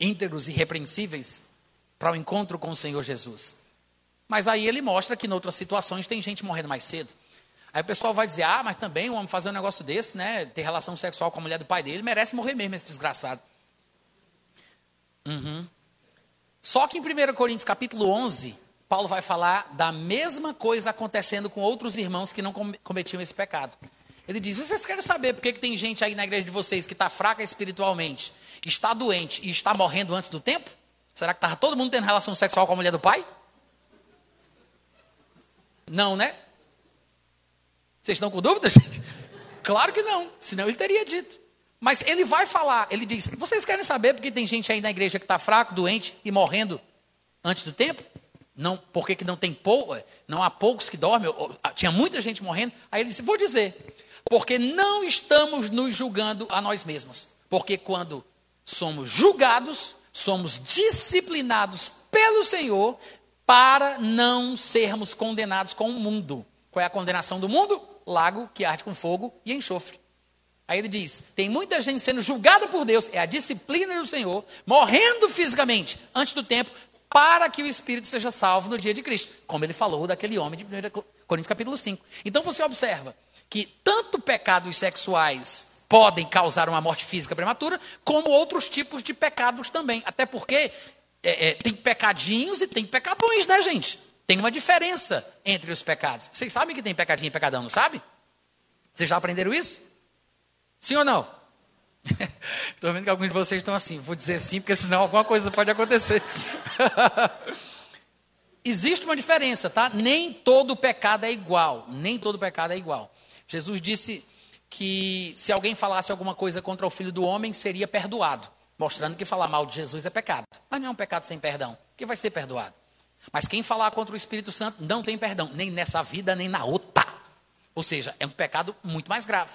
íntegros e irrepreensíveis, para o encontro com o Senhor Jesus. Mas aí ele mostra que em outras situações tem gente morrendo mais cedo. Aí o pessoal vai dizer: ah, mas também o homem fazer um negócio desse, né? Ter relação sexual com a mulher do pai dele, merece morrer mesmo, esse desgraçado. Uhum. Só que em 1 Coríntios capítulo 11, Paulo vai falar da mesma coisa acontecendo com outros irmãos que não cometiam esse pecado. Ele diz: vocês querem saber por que, que tem gente aí na igreja de vocês que está fraca espiritualmente, está doente e está morrendo antes do tempo? Será que estava todo mundo tendo relação sexual com a mulher do pai? Não, né? Vocês estão com dúvidas? Claro que não, senão ele teria dito. Mas ele vai falar, ele diz: vocês querem saber porque tem gente aí na igreja que está fraco, doente e morrendo antes do tempo? Não, por que, não tem pou, não há poucos que dormem? Ah, tinha muita gente morrendo. Aí ele disse: Vou dizer, porque não estamos nos julgando a nós mesmos. Porque quando somos julgados, somos disciplinados pelo Senhor para não sermos condenados com o mundo. Qual é a condenação do mundo? Lago que arde com fogo e enxofre. Aí ele diz: tem muita gente sendo julgada por Deus, é a disciplina do Senhor, morrendo fisicamente antes do tempo, para que o espírito seja salvo no dia de Cristo, como ele falou daquele homem de 1 Coríntios capítulo 5. Então você observa que tanto pecados sexuais podem causar uma morte física prematura, como outros tipos de pecados também. Até porque é, é, tem pecadinhos e tem pecadões, né, gente? Tem uma diferença entre os pecados. Vocês sabem que tem pecadinho e pecadão, não sabe? Vocês já aprenderam isso? Sim ou não? Estou vendo que alguns de vocês estão assim, vou dizer sim, porque senão alguma coisa pode acontecer. Existe uma diferença, tá? Nem todo pecado é igual. Nem todo pecado é igual. Jesus disse que se alguém falasse alguma coisa contra o filho do homem, seria perdoado. Mostrando que falar mal de Jesus é pecado. Mas não é um pecado sem perdão, que vai ser perdoado. Mas quem falar contra o Espírito Santo não tem perdão, nem nessa vida, nem na outra. Ou seja, é um pecado muito mais grave.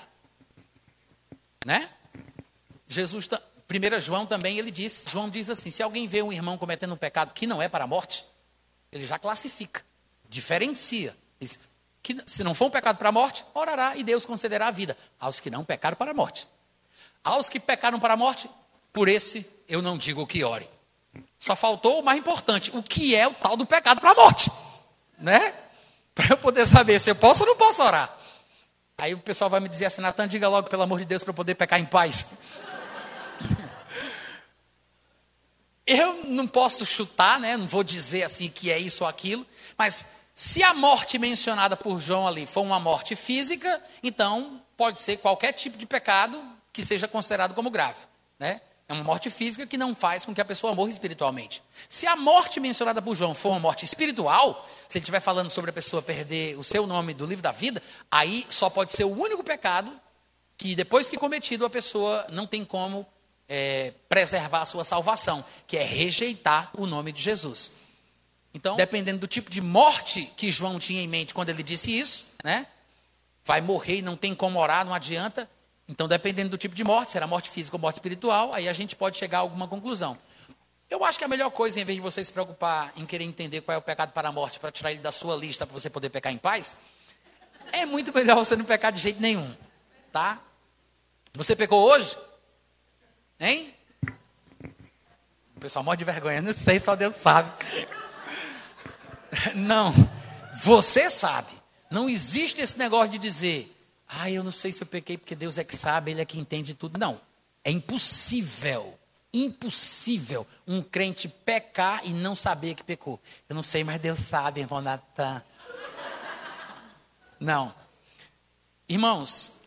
Né? Jesus, 1 João também, ele diz, João diz assim, se alguém vê um irmão cometendo um pecado que não é para a morte, ele já classifica, diferencia. Diz, que se não for um pecado para a morte, orará e Deus concederá a vida aos que não pecaram para a morte. Aos que pecaram para a morte, por esse eu não digo que ore. Só faltou o mais importante, o que é o tal do pecado para a morte, né? Para eu poder saber se eu posso ou não posso orar. Aí o pessoal vai me dizer assim, Natan, diga logo, pelo amor de Deus, para eu poder pecar em paz. Eu não posso chutar, né? não vou dizer assim que é isso ou aquilo, mas se a morte mencionada por João ali for uma morte física, então pode ser qualquer tipo de pecado que seja considerado como grave. Né? É uma morte física que não faz com que a pessoa morra espiritualmente. Se a morte mencionada por João for uma morte espiritual, se ele estiver falando sobre a pessoa perder o seu nome do livro da vida, aí só pode ser o único pecado que depois que cometido a pessoa não tem como é, preservar a sua salvação, que é rejeitar o nome de Jesus. Então, dependendo do tipo de morte que João tinha em mente quando ele disse isso, né? Vai morrer e não tem como orar, não adianta. Então, dependendo do tipo de morte, será morte física ou morte espiritual, aí a gente pode chegar a alguma conclusão. Eu acho que a melhor coisa, em vez de você se preocupar em querer entender qual é o pecado para a morte, para tirar ele da sua lista para você poder pecar em paz, é muito melhor você não pecar de jeito nenhum, tá? Você pecou hoje? Hein? O pessoal morre de vergonha, não sei, só Deus sabe. Não, você sabe. Não existe esse negócio de dizer, ah, eu não sei se eu pequei porque Deus é que sabe, Ele é que entende tudo. Não, é impossível, impossível um crente pecar e não saber que pecou. Eu não sei, mas Deus sabe, irmão Natan. Não. Irmãos,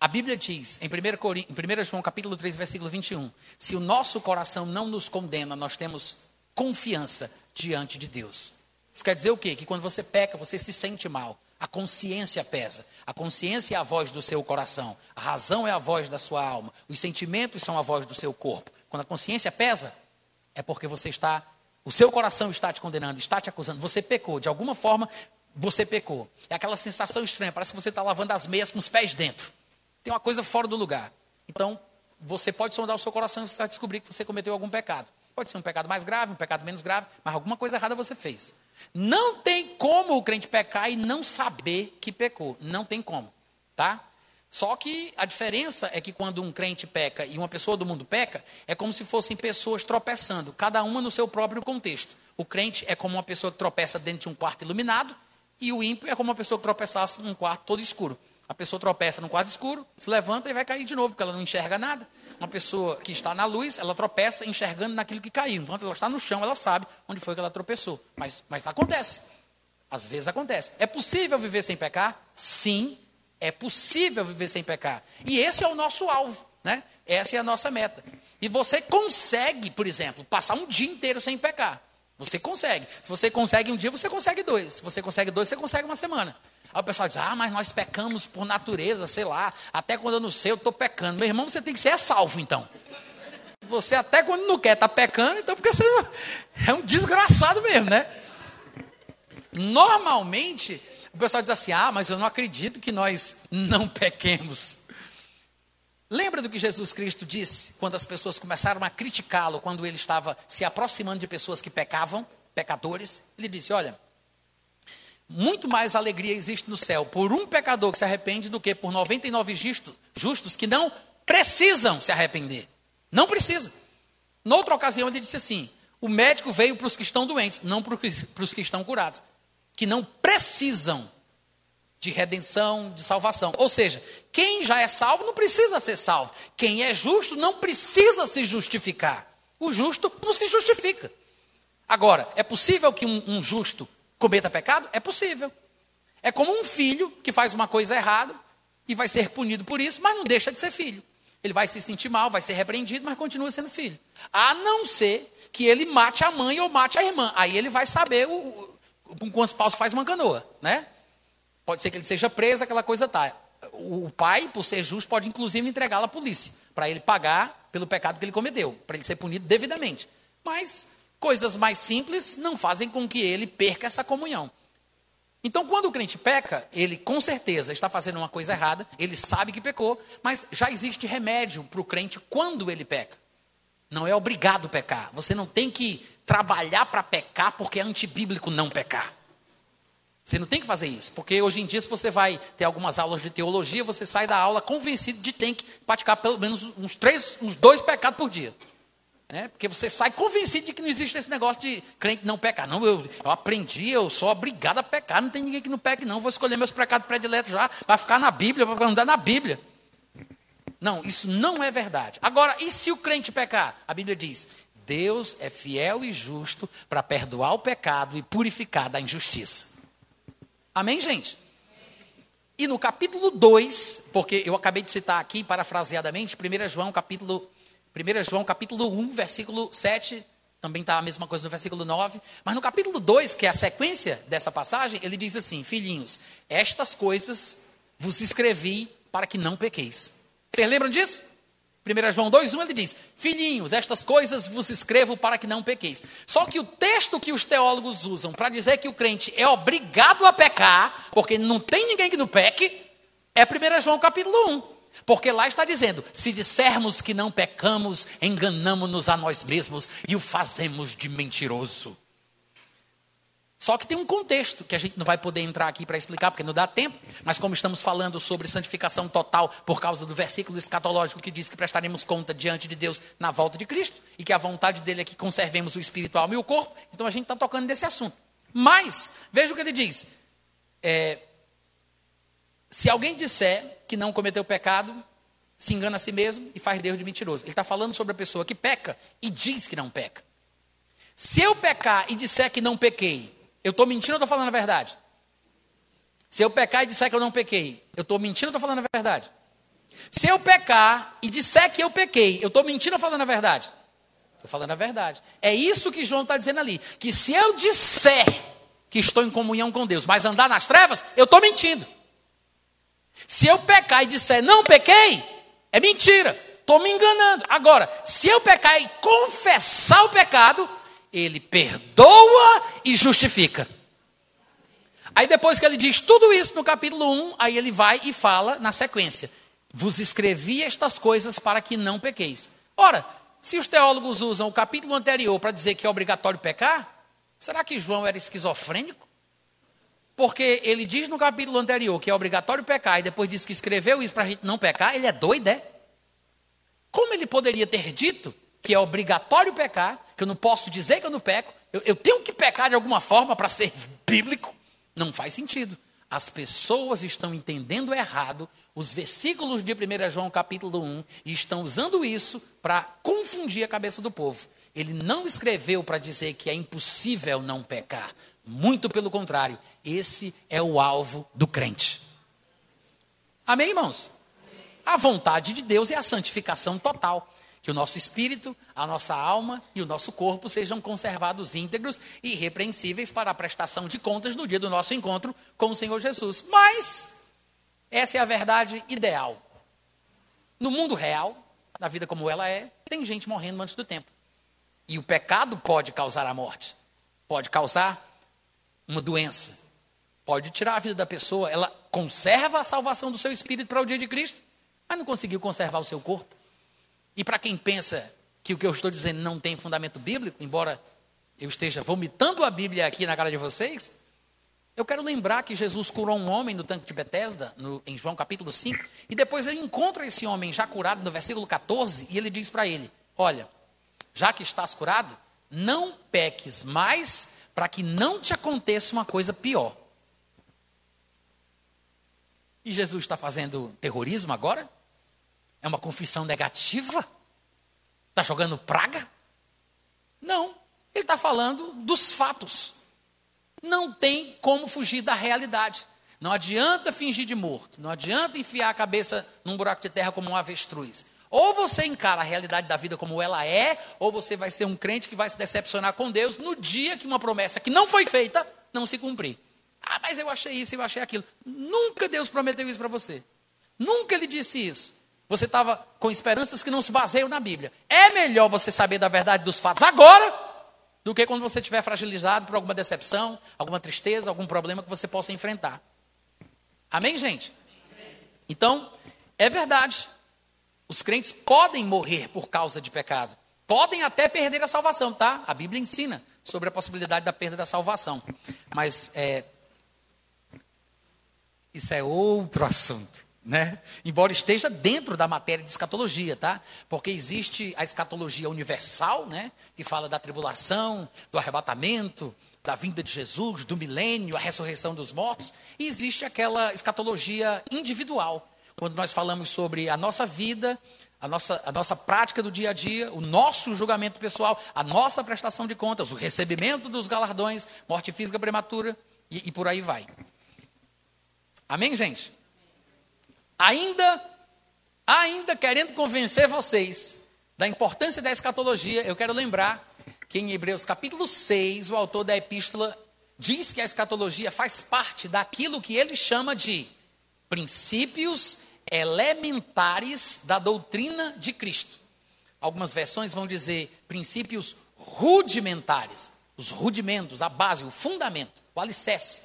a Bíblia diz, em 1, Corin... em 1 João capítulo 3, versículo 21, se o nosso coração não nos condena, nós temos confiança diante de Deus. Isso quer dizer o quê? Que quando você peca, você se sente mal. A consciência pesa. A consciência é a voz do seu coração. A razão é a voz da sua alma. Os sentimentos são a voz do seu corpo. Quando a consciência pesa, é porque você está, o seu coração está te condenando, está te acusando. Você pecou. De alguma forma, você pecou. É aquela sensação estranha. Parece que você está lavando as meias com os pés dentro. Tem uma coisa fora do lugar. Então, você pode sondar o seu coração e você vai descobrir que você cometeu algum pecado. Pode ser um pecado mais grave, um pecado menos grave, mas alguma coisa errada você fez. Não tem como o crente pecar e não saber que pecou. Não tem como, tá? Só que a diferença é que quando um crente peca e uma pessoa do mundo peca, é como se fossem pessoas tropeçando, cada uma no seu próprio contexto. O crente é como uma pessoa que tropeça dentro de um quarto iluminado, e o ímpio é como uma pessoa que tropeçasse num quarto todo escuro. A pessoa tropeça num quarto escuro, se levanta e vai cair de novo, porque ela não enxerga nada. Uma pessoa que está na luz, ela tropeça enxergando naquilo que caiu. Enquanto ela está no chão, ela sabe onde foi que ela tropeçou. Mas, mas acontece. Às vezes acontece. É possível viver sem pecar? Sim, é possível viver sem pecar. E esse é o nosso alvo, né? Essa é a nossa meta. E você consegue, por exemplo, passar um dia inteiro sem pecar. Você consegue. Se você consegue um dia, você consegue dois. Se você consegue dois, você consegue uma semana. Aí o pessoal diz: Ah, mas nós pecamos por natureza, sei lá. Até quando eu não sei, eu estou pecando. Meu irmão, você tem que ser salvo, então. Você até quando não quer está pecando, então porque você é um desgraçado mesmo, né? Normalmente, o pessoal diz assim: Ah, mas eu não acredito que nós não pequemos. Lembra do que Jesus Cristo disse quando as pessoas começaram a criticá-lo, quando ele estava se aproximando de pessoas que pecavam, pecadores? Ele disse: Olha, muito mais alegria existe no céu por um pecador que se arrepende do que por 99 justos, justos que não precisam se arrepender. Não precisam. Noutra ocasião, ele disse assim: o médico veio para os que estão doentes, não para os que estão curados, que não precisam de redenção, de salvação. Ou seja, quem já é salvo não precisa ser salvo. Quem é justo não precisa se justificar. O justo não se justifica. Agora, é possível que um, um justo cometa pecado? É possível. É como um filho que faz uma coisa errada e vai ser punido por isso, mas não deixa de ser filho. Ele vai se sentir mal, vai ser repreendido, mas continua sendo filho. A não ser que ele mate a mãe ou mate a irmã. Aí ele vai saber com quantos paus faz uma canoa, né? Pode ser que ele seja preso, aquela coisa tá. O pai, por ser justo, pode inclusive entregá-lo à polícia, para ele pagar pelo pecado que ele cometeu, para ele ser punido devidamente. Mas Coisas mais simples não fazem com que ele perca essa comunhão. Então, quando o crente peca, ele com certeza está fazendo uma coisa errada, ele sabe que pecou, mas já existe remédio para o crente quando ele peca. Não é obrigado pecar. Você não tem que trabalhar para pecar porque é antibíblico não pecar. Você não tem que fazer isso, porque hoje em dia, se você vai ter algumas aulas de teologia, você sai da aula convencido de ter que praticar pelo menos uns três, uns dois pecados por dia. É, porque você sai convencido de que não existe esse negócio de crente não pecar. Não, eu, eu aprendi, eu sou obrigado a pecar. Não tem ninguém que não peque, não. Vou escolher meus pecados prediletos já, para ficar na Bíblia, para andar na Bíblia. Não, isso não é verdade. Agora, e se o crente pecar? A Bíblia diz: Deus é fiel e justo para perdoar o pecado e purificar da injustiça. Amém, gente? E no capítulo 2, porque eu acabei de citar aqui, parafraseadamente, 1 João capítulo 1 João capítulo 1, versículo 7, também está a mesma coisa no versículo 9. Mas no capítulo 2, que é a sequência dessa passagem, ele diz assim: Filhinhos, estas coisas vos escrevi para que não pequeis. Vocês lembram disso? 1 João 2,1 ele diz: Filhinhos, estas coisas vos escrevo para que não pequeis. Só que o texto que os teólogos usam para dizer que o crente é obrigado a pecar, porque não tem ninguém que não peque, é 1 João capítulo 1. Porque lá está dizendo: se dissermos que não pecamos, enganamos-nos a nós mesmos e o fazemos de mentiroso. Só que tem um contexto que a gente não vai poder entrar aqui para explicar, porque não dá tempo, mas como estamos falando sobre santificação total por causa do versículo escatológico que diz que prestaremos conta diante de Deus na volta de Cristo, e que a vontade dele é que conservemos o espiritual e o corpo, então a gente está tocando nesse assunto. Mas, veja o que ele diz: é, se alguém disser que não cometeu pecado, se engana a si mesmo e faz Deus de mentiroso. Ele está falando sobre a pessoa que peca e diz que não peca. Se eu pecar e disser que não pequei, eu estou mentindo ou estou falando a verdade? Se eu pecar e disser que eu não pequei, eu estou mentindo ou estou falando a verdade? Se eu pecar e disser que eu pequei, eu estou mentindo ou falando a verdade? Estou falando a verdade. É isso que João está dizendo ali. Que se eu disser que estou em comunhão com Deus, mas andar nas trevas, eu estou mentindo. Se eu pecar e disser não pequei, é mentira. Estou me enganando. Agora, se eu pecar e confessar o pecado, ele perdoa e justifica. Aí depois que ele diz tudo isso no capítulo 1, aí ele vai e fala na sequência: Vos escrevi estas coisas para que não pequeis. Ora, se os teólogos usam o capítulo anterior para dizer que é obrigatório pecar, será que João era esquizofrênico? Porque ele diz no capítulo anterior que é obrigatório pecar e depois diz que escreveu isso para a gente não pecar, ele é doido, é? Como ele poderia ter dito que é obrigatório pecar, que eu não posso dizer que eu não peco, eu, eu tenho que pecar de alguma forma para ser bíblico? Não faz sentido. As pessoas estão entendendo errado os versículos de 1 João capítulo 1 e estão usando isso para confundir a cabeça do povo. Ele não escreveu para dizer que é impossível não pecar. Muito pelo contrário, esse é o alvo do crente. Amém, irmãos? A vontade de Deus é a santificação total. Que o nosso espírito, a nossa alma e o nosso corpo sejam conservados íntegros e irrepreensíveis para a prestação de contas no dia do nosso encontro com o Senhor Jesus. Mas, essa é a verdade ideal. No mundo real, na vida como ela é, tem gente morrendo antes do tempo. E o pecado pode causar a morte, pode causar uma doença, pode tirar a vida da pessoa. Ela conserva a salvação do seu espírito para o dia de Cristo, mas não conseguiu conservar o seu corpo. E para quem pensa que o que eu estou dizendo não tem fundamento bíblico, embora eu esteja vomitando a Bíblia aqui na cara de vocês, eu quero lembrar que Jesus curou um homem no tanque de Betesda, no, em João capítulo 5, e depois ele encontra esse homem já curado no versículo 14, e ele diz para ele: Olha, já que estás curado, não peques mais, para que não te aconteça uma coisa pior. E Jesus está fazendo terrorismo agora? É uma confissão negativa? Está jogando praga? Não. Ele está falando dos fatos. Não tem como fugir da realidade. Não adianta fingir de morto. Não adianta enfiar a cabeça num buraco de terra como um avestruz. Ou você encara a realidade da vida como ela é, ou você vai ser um crente que vai se decepcionar com Deus no dia que uma promessa que não foi feita não se cumprir. Ah, mas eu achei isso, eu achei aquilo. Nunca Deus prometeu isso para você. Nunca Ele disse isso. Você estava com esperanças que não se baseiam na Bíblia. É melhor você saber da verdade dos fatos agora do que quando você estiver fragilizado por alguma decepção, alguma tristeza, algum problema que você possa enfrentar. Amém, gente? Então, é verdade. Os crentes podem morrer por causa de pecado. Podem até perder a salvação, tá? A Bíblia ensina sobre a possibilidade da perda da salvação. Mas é, isso é outro assunto né? Embora esteja dentro da matéria de escatologia, tá? Porque existe a escatologia universal, né? Que fala da tribulação, do arrebatamento, da vinda de Jesus, do milênio, a ressurreição dos mortos, e existe aquela escatologia individual, quando nós falamos sobre a nossa vida, a nossa, a nossa prática do dia a dia, o nosso julgamento pessoal, a nossa prestação de contas, o recebimento dos galardões, morte física prematura e, e por aí vai. Amém, gente? ainda, ainda querendo convencer vocês da importância da escatologia, eu quero lembrar que em Hebreus capítulo 6, o autor da epístola diz que a escatologia faz parte daquilo que ele chama de princípios elementares da doutrina de Cristo. Algumas versões vão dizer princípios rudimentares, os rudimentos, a base, o fundamento, o alicerce.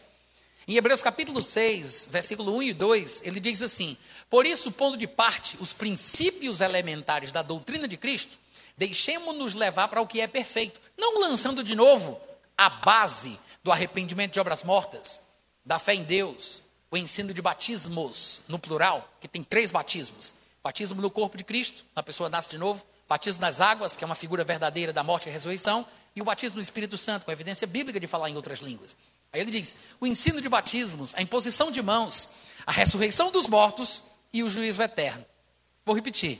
Em Hebreus capítulo 6, versículo 1 e 2, ele diz assim: Por isso, pondo de parte os princípios elementares da doutrina de Cristo, deixemos-nos levar para o que é perfeito, não lançando de novo a base do arrependimento de obras mortas, da fé em Deus, o ensino de batismos, no plural, que tem três batismos: batismo no corpo de Cristo, a pessoa nasce de novo, batismo nas águas, que é uma figura verdadeira da morte e ressurreição, e o batismo no Espírito Santo, com a evidência bíblica de falar em outras línguas. Aí ele diz: o ensino de batismos, a imposição de mãos, a ressurreição dos mortos e o juízo eterno. Vou repetir.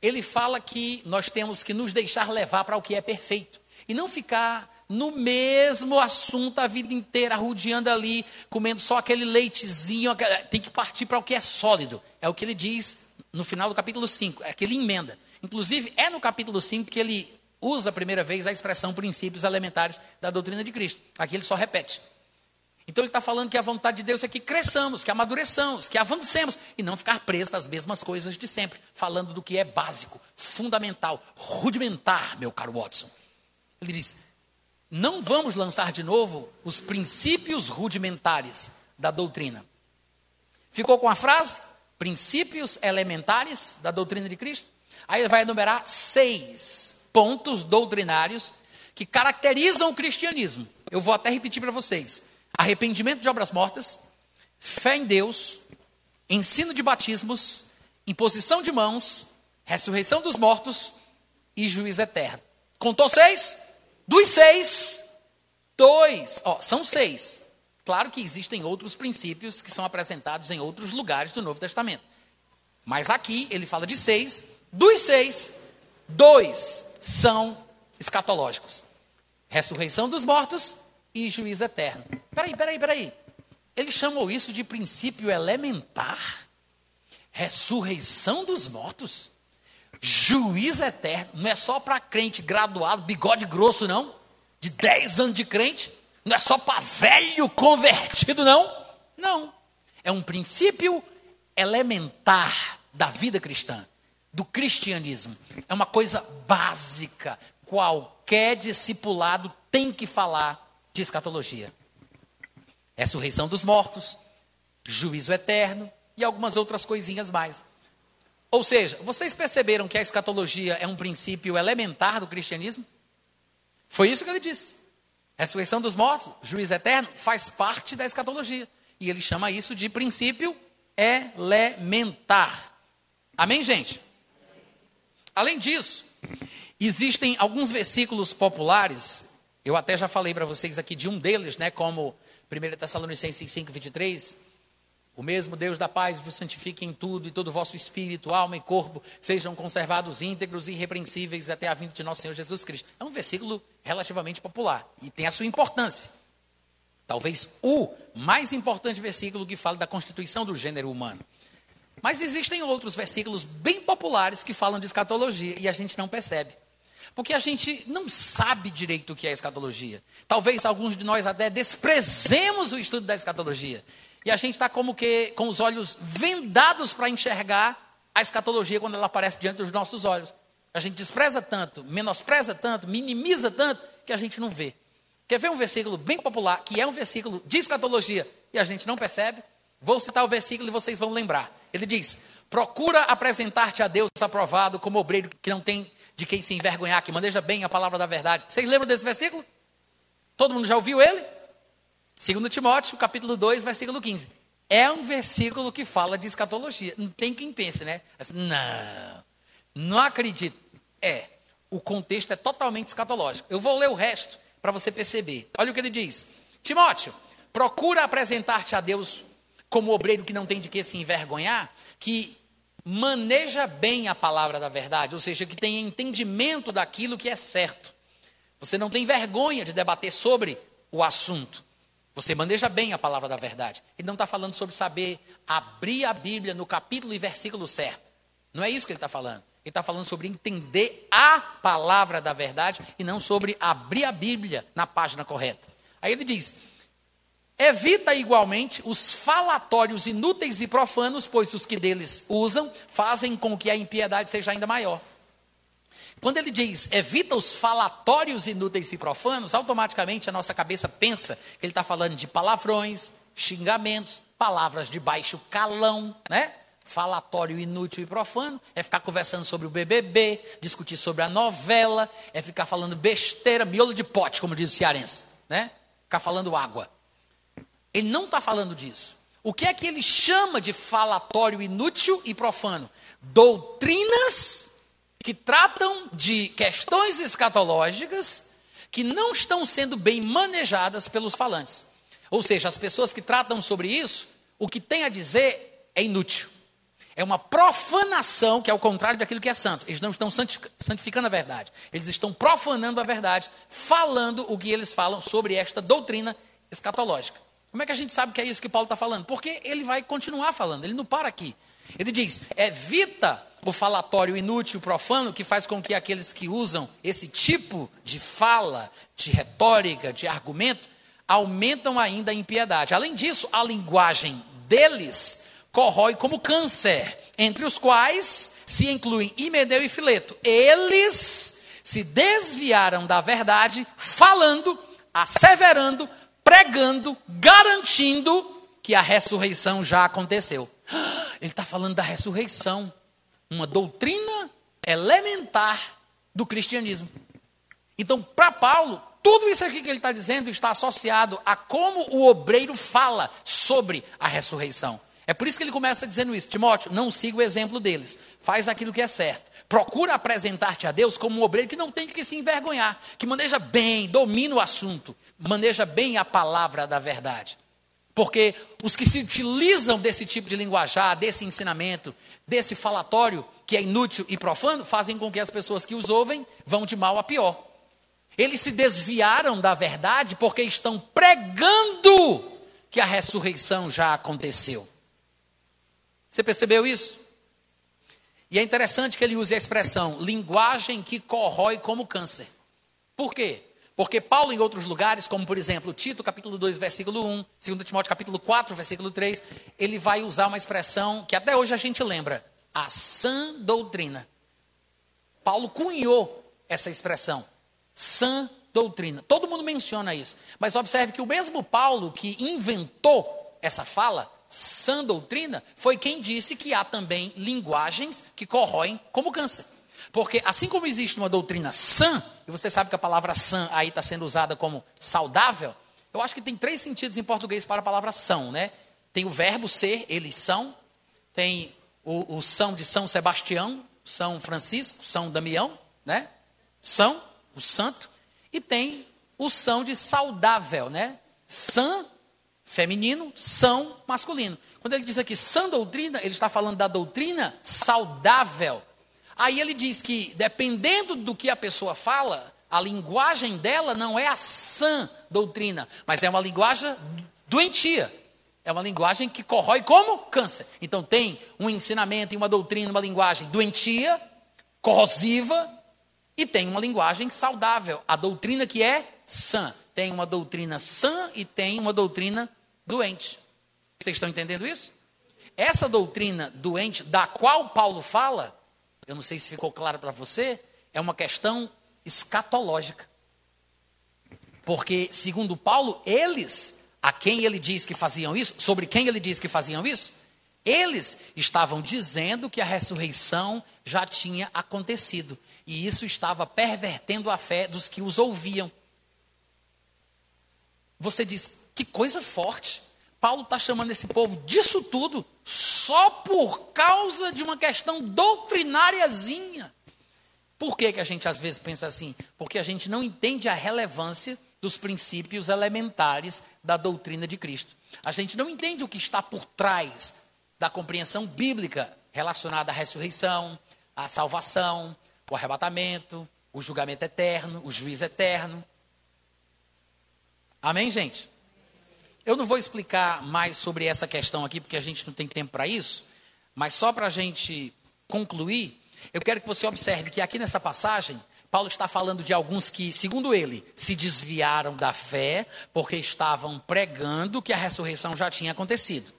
Ele fala que nós temos que nos deixar levar para o que é perfeito e não ficar no mesmo assunto a vida inteira, rodeando ali, comendo só aquele leitezinho, tem que partir para o que é sólido. É o que ele diz no final do capítulo 5, é que ele emenda. Inclusive, é no capítulo 5 que ele usa a primeira vez a expressão princípios elementares da doutrina de Cristo. Aqui ele só repete. Então ele está falando que a vontade de Deus é que cresçamos, que amadureçamos, que avancemos e não ficar presos nas mesmas coisas de sempre, falando do que é básico, fundamental, rudimentar, meu caro Watson. Ele diz: não vamos lançar de novo os princípios rudimentares da doutrina. Ficou com a frase? Princípios elementares da doutrina de Cristo? Aí ele vai enumerar seis pontos doutrinários que caracterizam o cristianismo. Eu vou até repetir para vocês: arrependimento de obras mortas, fé em Deus, ensino de batismos, imposição de mãos, ressurreição dos mortos e juízo eterno. Contou seis? Dos seis, dois, ó, são seis. Claro que existem outros princípios que são apresentados em outros lugares do Novo Testamento. Mas aqui ele fala de seis. Dos seis, dois são escatológicos: ressurreição dos mortos e juízo eterno. Peraí, peraí, peraí. Ele chamou isso de princípio elementar? Ressurreição dos mortos? Juízo eterno. Não é só para crente graduado, bigode grosso, não. De 10 anos de crente. Não é só para velho convertido, não. Não. É um princípio elementar da vida cristã, do cristianismo. É uma coisa básica. Qualquer discipulado tem que falar de escatologia. Ressurreição dos mortos, juízo eterno e algumas outras coisinhas mais. Ou seja, vocês perceberam que a escatologia é um princípio elementar do cristianismo? Foi isso que ele disse. Ressurreição dos mortos, juízo eterno, faz parte da escatologia. E ele chama isso de princípio elementar. Amém, gente? Além disso, existem alguns versículos populares, eu até já falei para vocês aqui de um deles, né, como 1 Tessalonicenses 5, 23, o mesmo Deus da paz vos santifique em tudo, e todo o vosso espírito, alma e corpo sejam conservados íntegros e irrepreensíveis até a vinda de nosso Senhor Jesus Cristo. É um versículo relativamente popular e tem a sua importância. Talvez o mais importante versículo que fala da constituição do gênero humano. Mas existem outros versículos bem populares que falam de escatologia e a gente não percebe. Porque a gente não sabe direito o que é escatologia. Talvez alguns de nós até desprezemos o estudo da escatologia. E a gente está como que com os olhos vendados para enxergar a escatologia quando ela aparece diante dos nossos olhos. A gente despreza tanto, menospreza tanto, minimiza tanto, que a gente não vê. Quer ver um versículo bem popular, que é um versículo de escatologia, e a gente não percebe? Vou citar o versículo e vocês vão lembrar. Ele diz: Procura apresentar-te a Deus aprovado como obreiro que não tem de quem se envergonhar, que maneja bem a palavra da verdade. Vocês lembram desse versículo? Todo mundo já ouviu ele? Segundo Timóteo, capítulo 2, versículo 15. É um versículo que fala de escatologia. Não tem quem pense, né? Não, não acredito. É, o contexto é totalmente escatológico. Eu vou ler o resto para você perceber. Olha o que ele diz. Timóteo, procura apresentar-te a Deus como obreiro que não tem de que se envergonhar, que maneja bem a palavra da verdade, ou seja, que tem entendimento daquilo que é certo. Você não tem vergonha de debater sobre o assunto. Você maneja bem a palavra da verdade. Ele não está falando sobre saber abrir a Bíblia no capítulo e versículo certo. Não é isso que ele está falando. Ele está falando sobre entender a palavra da verdade e não sobre abrir a Bíblia na página correta. Aí ele diz: Evita igualmente os falatórios inúteis e profanos, pois os que deles usam fazem com que a impiedade seja ainda maior. Quando ele diz evita os falatórios inúteis e profanos, automaticamente a nossa cabeça pensa que ele está falando de palavrões, xingamentos, palavras de baixo calão, né? Falatório inútil e profano é ficar conversando sobre o BBB, discutir sobre a novela, é ficar falando besteira, miolo de pote, como diz o cearense, né? Ficar falando água. Ele não está falando disso. O que é que ele chama de falatório inútil e profano? Doutrinas que tratam de questões escatológicas que não estão sendo bem manejadas pelos falantes. Ou seja, as pessoas que tratam sobre isso, o que tem a dizer é inútil. É uma profanação, que é o contrário daquilo que é santo. Eles não estão santificando a verdade. Eles estão profanando a verdade, falando o que eles falam sobre esta doutrina escatológica. Como é que a gente sabe que é isso que Paulo está falando? Porque ele vai continuar falando, ele não para aqui. Ele diz: evita o falatório inútil, profano, que faz com que aqueles que usam esse tipo de fala, de retórica, de argumento, aumentam ainda a impiedade. Além disso, a linguagem deles corrói como câncer, entre os quais se incluem Imedeu e Fileto. Eles se desviaram da verdade, falando, asseverando, pregando, garantindo que a ressurreição já aconteceu. Ele está falando da ressurreição, uma doutrina elementar do cristianismo. Então, para Paulo, tudo isso aqui que ele está dizendo está associado a como o obreiro fala sobre a ressurreição. É por isso que ele começa dizendo isso. Timóteo, não siga o exemplo deles. Faz aquilo que é certo. Procura apresentar-te a Deus como um obreiro que não tem que se envergonhar, que maneja bem, domina o assunto, maneja bem a palavra da verdade. Porque os que se utilizam desse tipo de linguajar, desse ensinamento, desse falatório que é inútil e profano, fazem com que as pessoas que os ouvem vão de mal a pior. Eles se desviaram da verdade porque estão pregando que a ressurreição já aconteceu. Você percebeu isso? E é interessante que ele use a expressão linguagem que corrói como câncer. Por quê? Porque Paulo, em outros lugares, como por exemplo Tito, capítulo 2, versículo 1, 2 Timóteo, capítulo 4, versículo 3, ele vai usar uma expressão que até hoje a gente lembra: a sã doutrina. Paulo cunhou essa expressão, sã doutrina. Todo mundo menciona isso. Mas observe que o mesmo Paulo que inventou essa fala, sã doutrina, foi quem disse que há também linguagens que corroem como câncer. Porque assim como existe uma doutrina sã, e você sabe que a palavra sã aí está sendo usada como saudável, eu acho que tem três sentidos em português para a palavra são, né? Tem o verbo ser, eles são, tem o, o São de São Sebastião, São Francisco, São Damião, né? São, o santo, e tem o São de saudável, né? Sã feminino, são masculino. Quando ele diz aqui sã doutrina, ele está falando da doutrina saudável. Aí ele diz que, dependendo do que a pessoa fala, a linguagem dela não é a sã doutrina, mas é uma linguagem doentia. É uma linguagem que corrói como câncer. Então tem um ensinamento e uma doutrina, uma linguagem doentia, corrosiva, e tem uma linguagem saudável, a doutrina que é sã. Tem uma doutrina sã e tem uma doutrina doente. Vocês estão entendendo isso? Essa doutrina doente, da qual Paulo fala, eu não sei se ficou claro para você, é uma questão escatológica. Porque, segundo Paulo, eles, a quem ele diz que faziam isso, sobre quem ele diz que faziam isso, eles estavam dizendo que a ressurreição já tinha acontecido. E isso estava pervertendo a fé dos que os ouviam. Você diz, que coisa forte. Paulo está chamando esse povo disso tudo só por causa de uma questão doutrináriazinha. Por que, que a gente às vezes pensa assim? Porque a gente não entende a relevância dos princípios elementares da doutrina de Cristo. A gente não entende o que está por trás da compreensão bíblica relacionada à ressurreição, à salvação, o arrebatamento, o julgamento eterno, o juízo eterno. Amém, gente? Eu não vou explicar mais sobre essa questão aqui, porque a gente não tem tempo para isso, mas só para a gente concluir, eu quero que você observe que aqui nessa passagem, Paulo está falando de alguns que, segundo ele, se desviaram da fé porque estavam pregando que a ressurreição já tinha acontecido.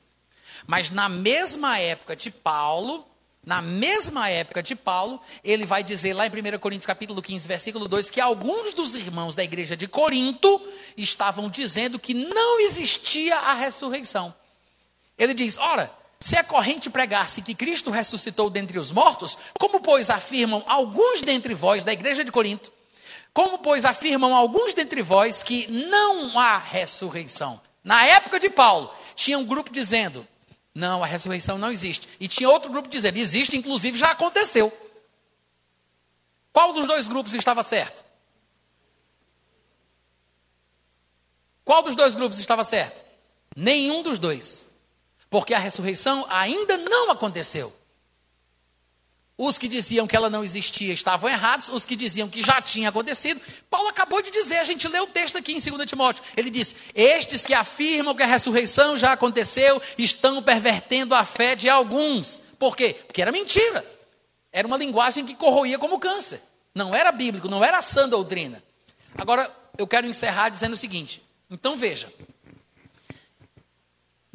Mas na mesma época de Paulo, na mesma época de Paulo, ele vai dizer lá em 1 Coríntios capítulo 15, versículo 2, que alguns dos irmãos da igreja de Corinto estavam dizendo que não existia a ressurreição. Ele diz: Ora, se é corrente pregar-se que Cristo ressuscitou dentre os mortos, como, pois, afirmam alguns dentre vós da igreja de Corinto? Como, pois, afirmam alguns dentre vós que não há ressurreição? Na época de Paulo, tinha um grupo dizendo: não, a ressurreição não existe. E tinha outro grupo dizendo: existe, inclusive já aconteceu. Qual dos dois grupos estava certo? Qual dos dois grupos estava certo? Nenhum dos dois. Porque a ressurreição ainda não aconteceu. Os que diziam que ela não existia estavam errados, os que diziam que já tinha acontecido. Paulo acabou de dizer, a gente lê o texto aqui em 2 Timóteo. Ele diz: Estes que afirmam que a ressurreição já aconteceu estão pervertendo a fé de alguns. Por quê? Porque era mentira. Era uma linguagem que corroía como câncer. Não era bíblico, não era sã doutrina. Agora, eu quero encerrar dizendo o seguinte: então veja,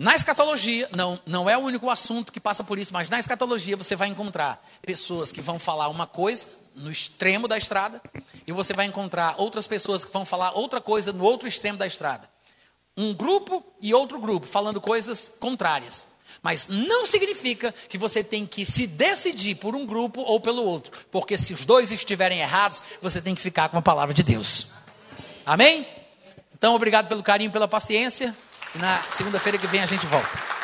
na escatologia, não, não é o único assunto que passa por isso, mas na escatologia você vai encontrar pessoas que vão falar uma coisa no extremo da estrada, e você vai encontrar outras pessoas que vão falar outra coisa no outro extremo da estrada. Um grupo e outro grupo falando coisas contrárias. Mas não significa que você tem que se decidir por um grupo ou pelo outro, porque se os dois estiverem errados, você tem que ficar com a palavra de Deus. Amém? Então, obrigado pelo carinho, pela paciência. E na segunda-feira que vem a gente volta.